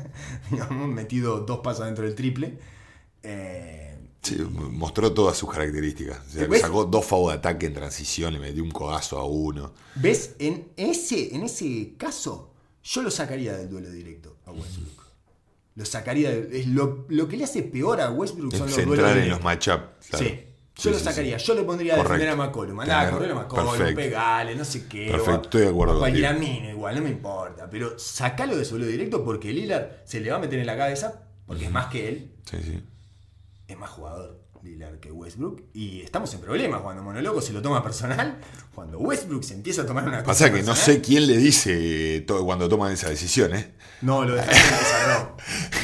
[laughs] digamos, metido dos pasos dentro del triple. Eh, Sí, mostró todas sus características. O sea, ¿Ves? sacó dos fouls de ataque en transición, le metió un codazo a uno. ¿Ves? En ese, en ese caso, yo lo sacaría del duelo directo a Westbrook. Lo sacaría. de- es lo, lo que le hace peor a Westbrook son los duelos en los matchups. claro. Sí. Yo lo sacaría, yo lo pondría a defender a McCollum. Andá, Tener- correr a McCollum, pegale, no sé qué. Perfecto, estoy de acuerdo Cualquier amino, igual, no me importa. Pero sacalo de su duelo directo porque Lillard se le va a meter en la cabeza, porque es más que él, Sí, sí. Es más jugador Lillard que Westbrook. Y estamos en problemas cuando Monoloco se lo toma personal. Cuando Westbrook se empieza a tomar una cosa. Pasa que no sé quién le dice todo cuando toman esa decisión, ¿eh? No, lo dejás en el pizarrón.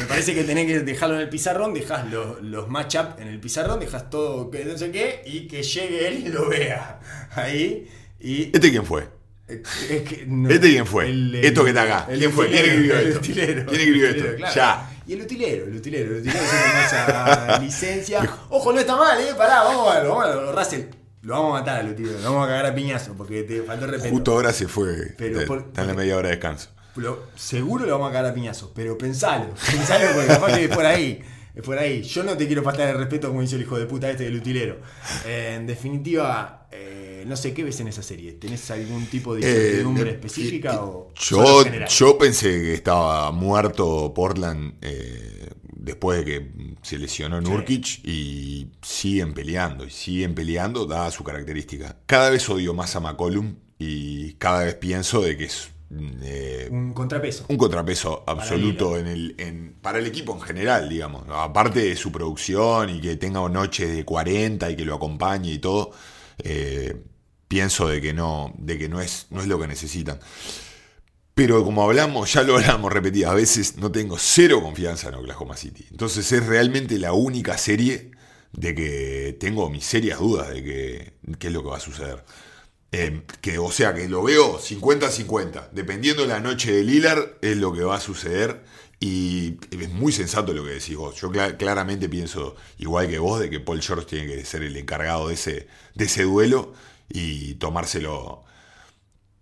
Me parece que tenés que dejarlo en el pizarrón, dejás los, los matchup en el pizarrón, dejás todo que no sé qué y que llegue él y lo vea. Ahí. Y. ¿Este quién fue? es que no- ¿Este quién fue? el- el- Esto que está acá. el ¿Quién fue? ¿Quién escribió esto? ¿Quién escribió esto? claro. Ya. Y el utilero, el utilero, el utilero se esa [laughs] licencia. Ojo, no está mal, eh. Pará, vamos a verlo, vamos a verlo. Russell, lo vamos a matar al utilero, lo vamos a cagar a piñazo porque te faltó respeto. Justo ahora se fue. Pero por- está en la media hora de descanso. Lo- seguro lo vamos a cagar a piñazos, pero pensalo, [laughs] pensalo porque capaz que es por ahí. Es por ahí. Yo no te quiero faltar el respeto como hizo el hijo de puta este del utilero. Eh, en definitiva, eh, no sé qué ves en esa serie. ¿Tenés algún tipo de Eh, incertidumbre eh, específica o yo, pensé que estaba muerto Portland después de que se lesionó Nurkic y siguen peleando y siguen peleando dada su característica. Cada vez odio más a McCollum y cada vez pienso de que es eh, un contrapeso. un contrapeso absoluto en el, en, para el equipo en general, digamos. Aparte de su producción y que tenga noches de 40 y que lo acompañe y todo, eh, pienso de que no, de que no es, no es lo que necesitan. Pero como hablamos, ya lo hablamos repetidas veces, no tengo cero confianza en Oklahoma City. Entonces es realmente la única serie de que tengo mis serias dudas de que, qué es lo que va a suceder. Eh, que, o sea, que lo veo 50-50. Dependiendo de la noche de Lillard, es lo que va a suceder. Y es muy sensato lo que decís vos. Yo cla- claramente pienso, igual que vos, de que Paul George tiene que ser el encargado de ese, de ese duelo y tomárselo,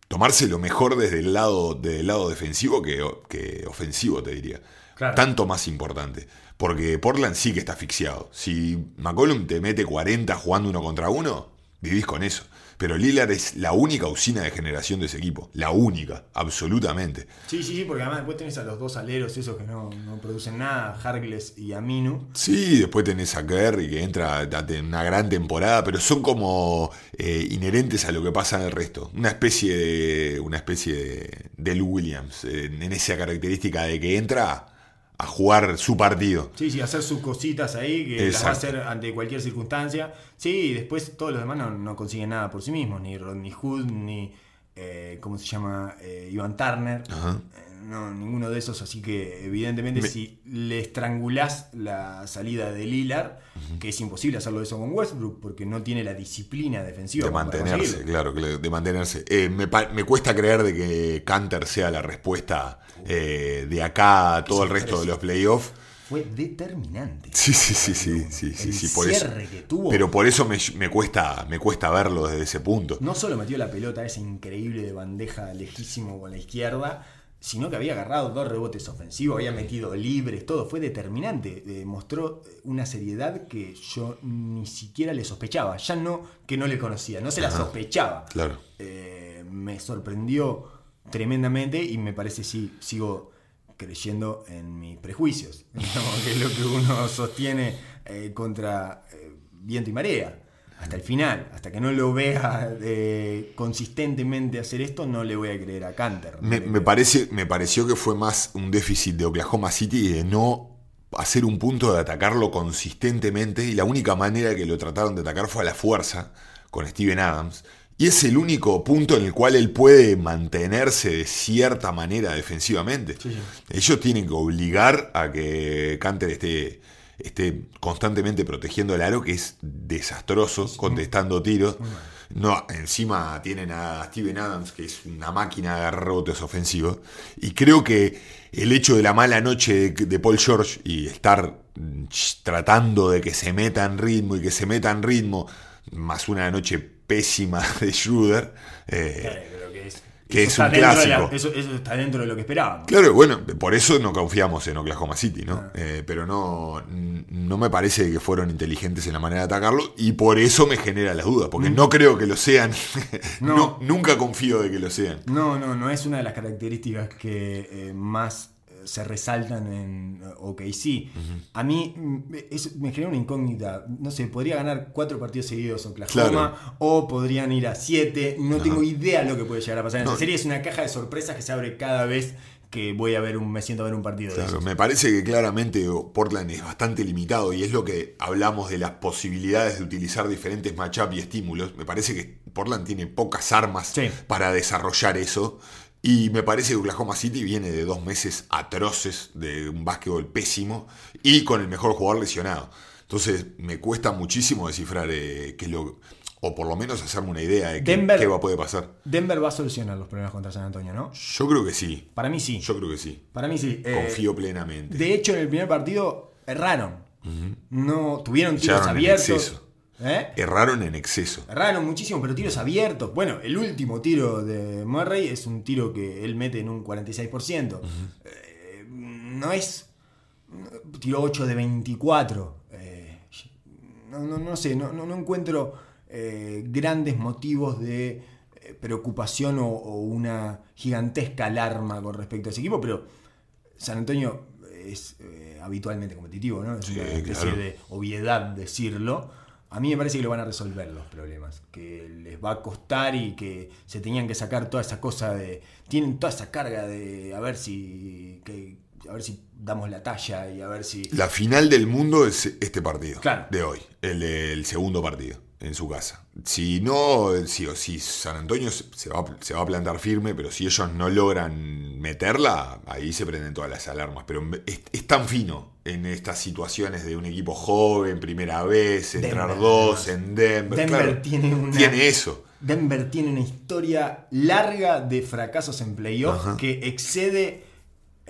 tomárselo mejor desde el lado, desde el lado defensivo que, que ofensivo, te diría. Claro. Tanto más importante. Porque Portland sí que está asfixiado. Si McCollum te mete 40 jugando uno contra uno, vivís con eso. Pero Lillard es la única usina de generación de ese equipo. La única, absolutamente. Sí, sí, sí, porque además después tenés a los dos aleros esos que no, no producen nada, Hargles y Aminu. Sí, después tenés a Kerry que entra tener una gran temporada, pero son como eh, inherentes a lo que pasa en el resto. Una especie de. Una especie de, de Lou Williams. eh, en esa característica de que entra a jugar su partido. Sí, sí, hacer sus cositas ahí, que las va a hacer ante cualquier circunstancia. Sí, y después todos los demás no, no consiguen nada por sí mismos, ni Rodney Hood, ni, eh, ¿cómo se llama? Eh, Ivan Turner. Ajá. No, ninguno de esos, así que evidentemente Me- si le estrangulás la salida de Lillard, que es imposible hacerlo eso con Westbrook, porque no tiene la disciplina defensiva. De mantenerse, claro, de mantenerse. Eh, me, me cuesta creer de que Canter sea la respuesta eh, de acá a todo el resto de los playoffs. Fue determinante. Sí, sí, sí, sí, sí, sí, sí, por eso. que tuvo. Pero por eso me, me cuesta, me cuesta verlo desde ese punto. No solo metió la pelota esa increíble de bandeja lejísimo con la izquierda, sino que había agarrado dos rebotes ofensivos, había metido libres, todo. Fue determinante. Eh, mostró una seriedad que yo ni siquiera le sospechaba. Ya no que no le conocía, no se la Ajá. sospechaba. Claro. Eh, me sorprendió tremendamente y me parece sí, sigo creyendo en mis prejuicios, [laughs] que es lo que uno sostiene eh, contra eh, viento y marea. Hasta el final, hasta que no lo vea eh, consistentemente hacer esto, no le voy a creer a Canter. Me, me parece, me pareció que fue más un déficit de Oklahoma City de no hacer un punto de atacarlo consistentemente y la única manera que lo trataron de atacar fue a la fuerza con Steven Adams. Y es el único punto en el cual él puede mantenerse de cierta manera defensivamente. Sí, sí. Ellos tienen que obligar a que Canter esté, esté constantemente protegiendo el aro, que es desastroso, contestando tiros. No, encima tienen a Steven Adams, que es una máquina de rebotes ofensivos. Y creo que el hecho de la mala noche de, de Paul George y estar mm, tratando de que se meta en ritmo y que se meta en ritmo, más una noche pésima [laughs] de Schroeder, eh, que es, que eso es un la- clásico. eso, eso está dentro de lo que esperábamos. Claro, bueno, por eso no confiamos en Oklahoma City, ¿no? Eh, pero no, no me parece que fueron inteligentes en la manera de atacarlo y por eso me genera las dudas, porque no creo que lo sean. [laughs] No. No, nunca confío de que lo sean. No, no, no es una de las características que eh, más se resaltan en eh, OKC. A mí mm, es- me genera una incógnita. No sé, podría ganar cuatro partidos seguidos Oklahoma Claro. o podrían ir a siete. No tengo idea lo que puede llegar a pasar en No. serie. Es una caja de sorpresas que se abre cada vez que voy a ver un, me siento a ver un partido de esos. me parece que claramente Portland es bastante limitado y es lo que hablamos de las posibilidades de utilizar diferentes matchups y estímulos. Me parece que Portland tiene pocas armas Sí. para desarrollar eso. Y me parece que Oklahoma City viene de dos meses atroces de un básquetbol pésimo y con el mejor jugador lesionado. Entonces me cuesta muchísimo descifrar eh, qué es lo, o por lo menos hacerme una idea de qué, Denver- qué va, puede pasar. Denver va a solucionar los problemas contra San Antonio, ¿no? Yo creo que sí. Para mí sí. Yo creo que sí. Para mí sí. Eh, Confío plenamente. De hecho, en el primer partido erraron. No tuvieron tiros abiertos. ¿Eh? Erraron en exceso. Erraron muchísimo, pero tiros abiertos. Bueno, el último tiro de Murray es un tiro que él mete en un 46%. Eh, no es. Tiro 8 de 24. Eh, no, no, no sé, no, no, no encuentro grandes motivos de preocupación o, o una gigantesca alarma con respecto a ese equipo, pero San Antonio es habitualmente competitivo, ¿no? Es Sí, una especie claro. de obviedad decirlo. A mí me parece que lo van a resolver los problemas, que les va a costar y que se tenían que sacar toda esa cosa de. Tienen toda esa carga de a ver si. que- a ver si damos la talla y a ver si. La final del mundo es este partido Claro. de hoy, el, el segundo partido. En su casa. Si no, si, si San Antonio se va, se va a plantar firme, pero si ellos no logran meterla, ahí se prenden todas las alarmas. Pero es, tan fino en estas situaciones de un equipo joven, primera vez, entrar dos en Denver. Denver tiene, tiene eso. Denver tiene una historia larga de fracasos en playoff que excede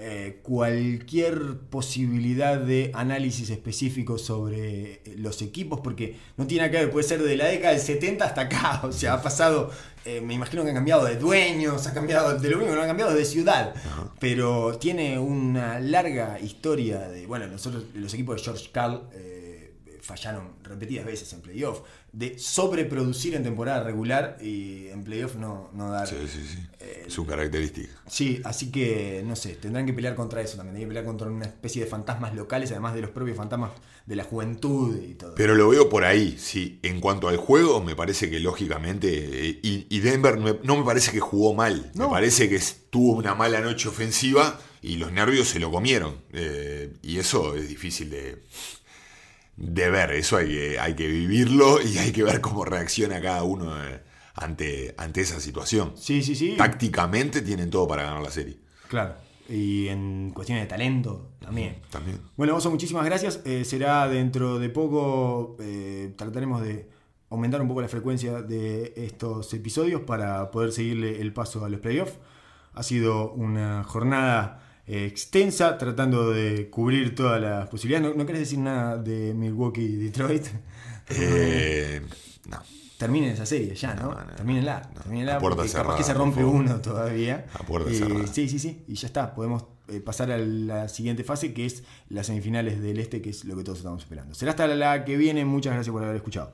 eh, cualquier posibilidad de análisis específico sobre los equipos, porque no tiene que ver, puede ser de la década del 70 hasta acá, [laughs] o sea, ha pasado, eh, me imagino que han cambiado de dueños, ha cambiado de lo mismo, no han cambiado de ciudad, pero tiene una larga historia de, bueno, nosotros, los equipos de George Carl eh, fallaron repetidas veces en playoff de sobreproducir en temporada regular y en playoff no, no dar. Sí, sí, sí. Eh, Su característica. Sí, así que no sé, tendrán que pelear contra eso también. Tendrán que pelear contra una especie de fantasmas locales, además de los propios fantasmas de la juventud y todo. Pero lo veo por ahí, sí. En cuanto al juego, me parece que lógicamente. Eh, y, Denver no me parece que jugó mal. Me parece que tuvo una mala noche ofensiva y los nervios se lo comieron. Eh, y eso es difícil de de ver, eso hay que, hay que vivirlo y hay que ver cómo reacciona cada uno eh, ante, ante esa situación. Sí, sí, sí. Tácticamente tienen todo para ganar la serie. Claro. Y en cuestiones de talento también. También. Bueno, Oso, muchísimas gracias. Eh, será dentro de poco, eh, trataremos de aumentar un poco la frecuencia de estos episodios para poder seguirle el paso a los playoffs. Ha sido una jornada extensa, tratando de cubrir todas las posibilidades. ¿No, querés decir nada de Milwaukee y Detroit? [laughs] Eh, no. Terminen esa serie ya, ¿no? no, termínenla. termínenla puerta que se rompe uno todavía. A puerta cerrada. Sí, sí, sí. Y ya está. Podemos eh, pasar a la siguiente fase, que es las semifinales del Este, que es lo que todos estamos esperando. Será hasta la que viene. Muchas gracias por haber escuchado.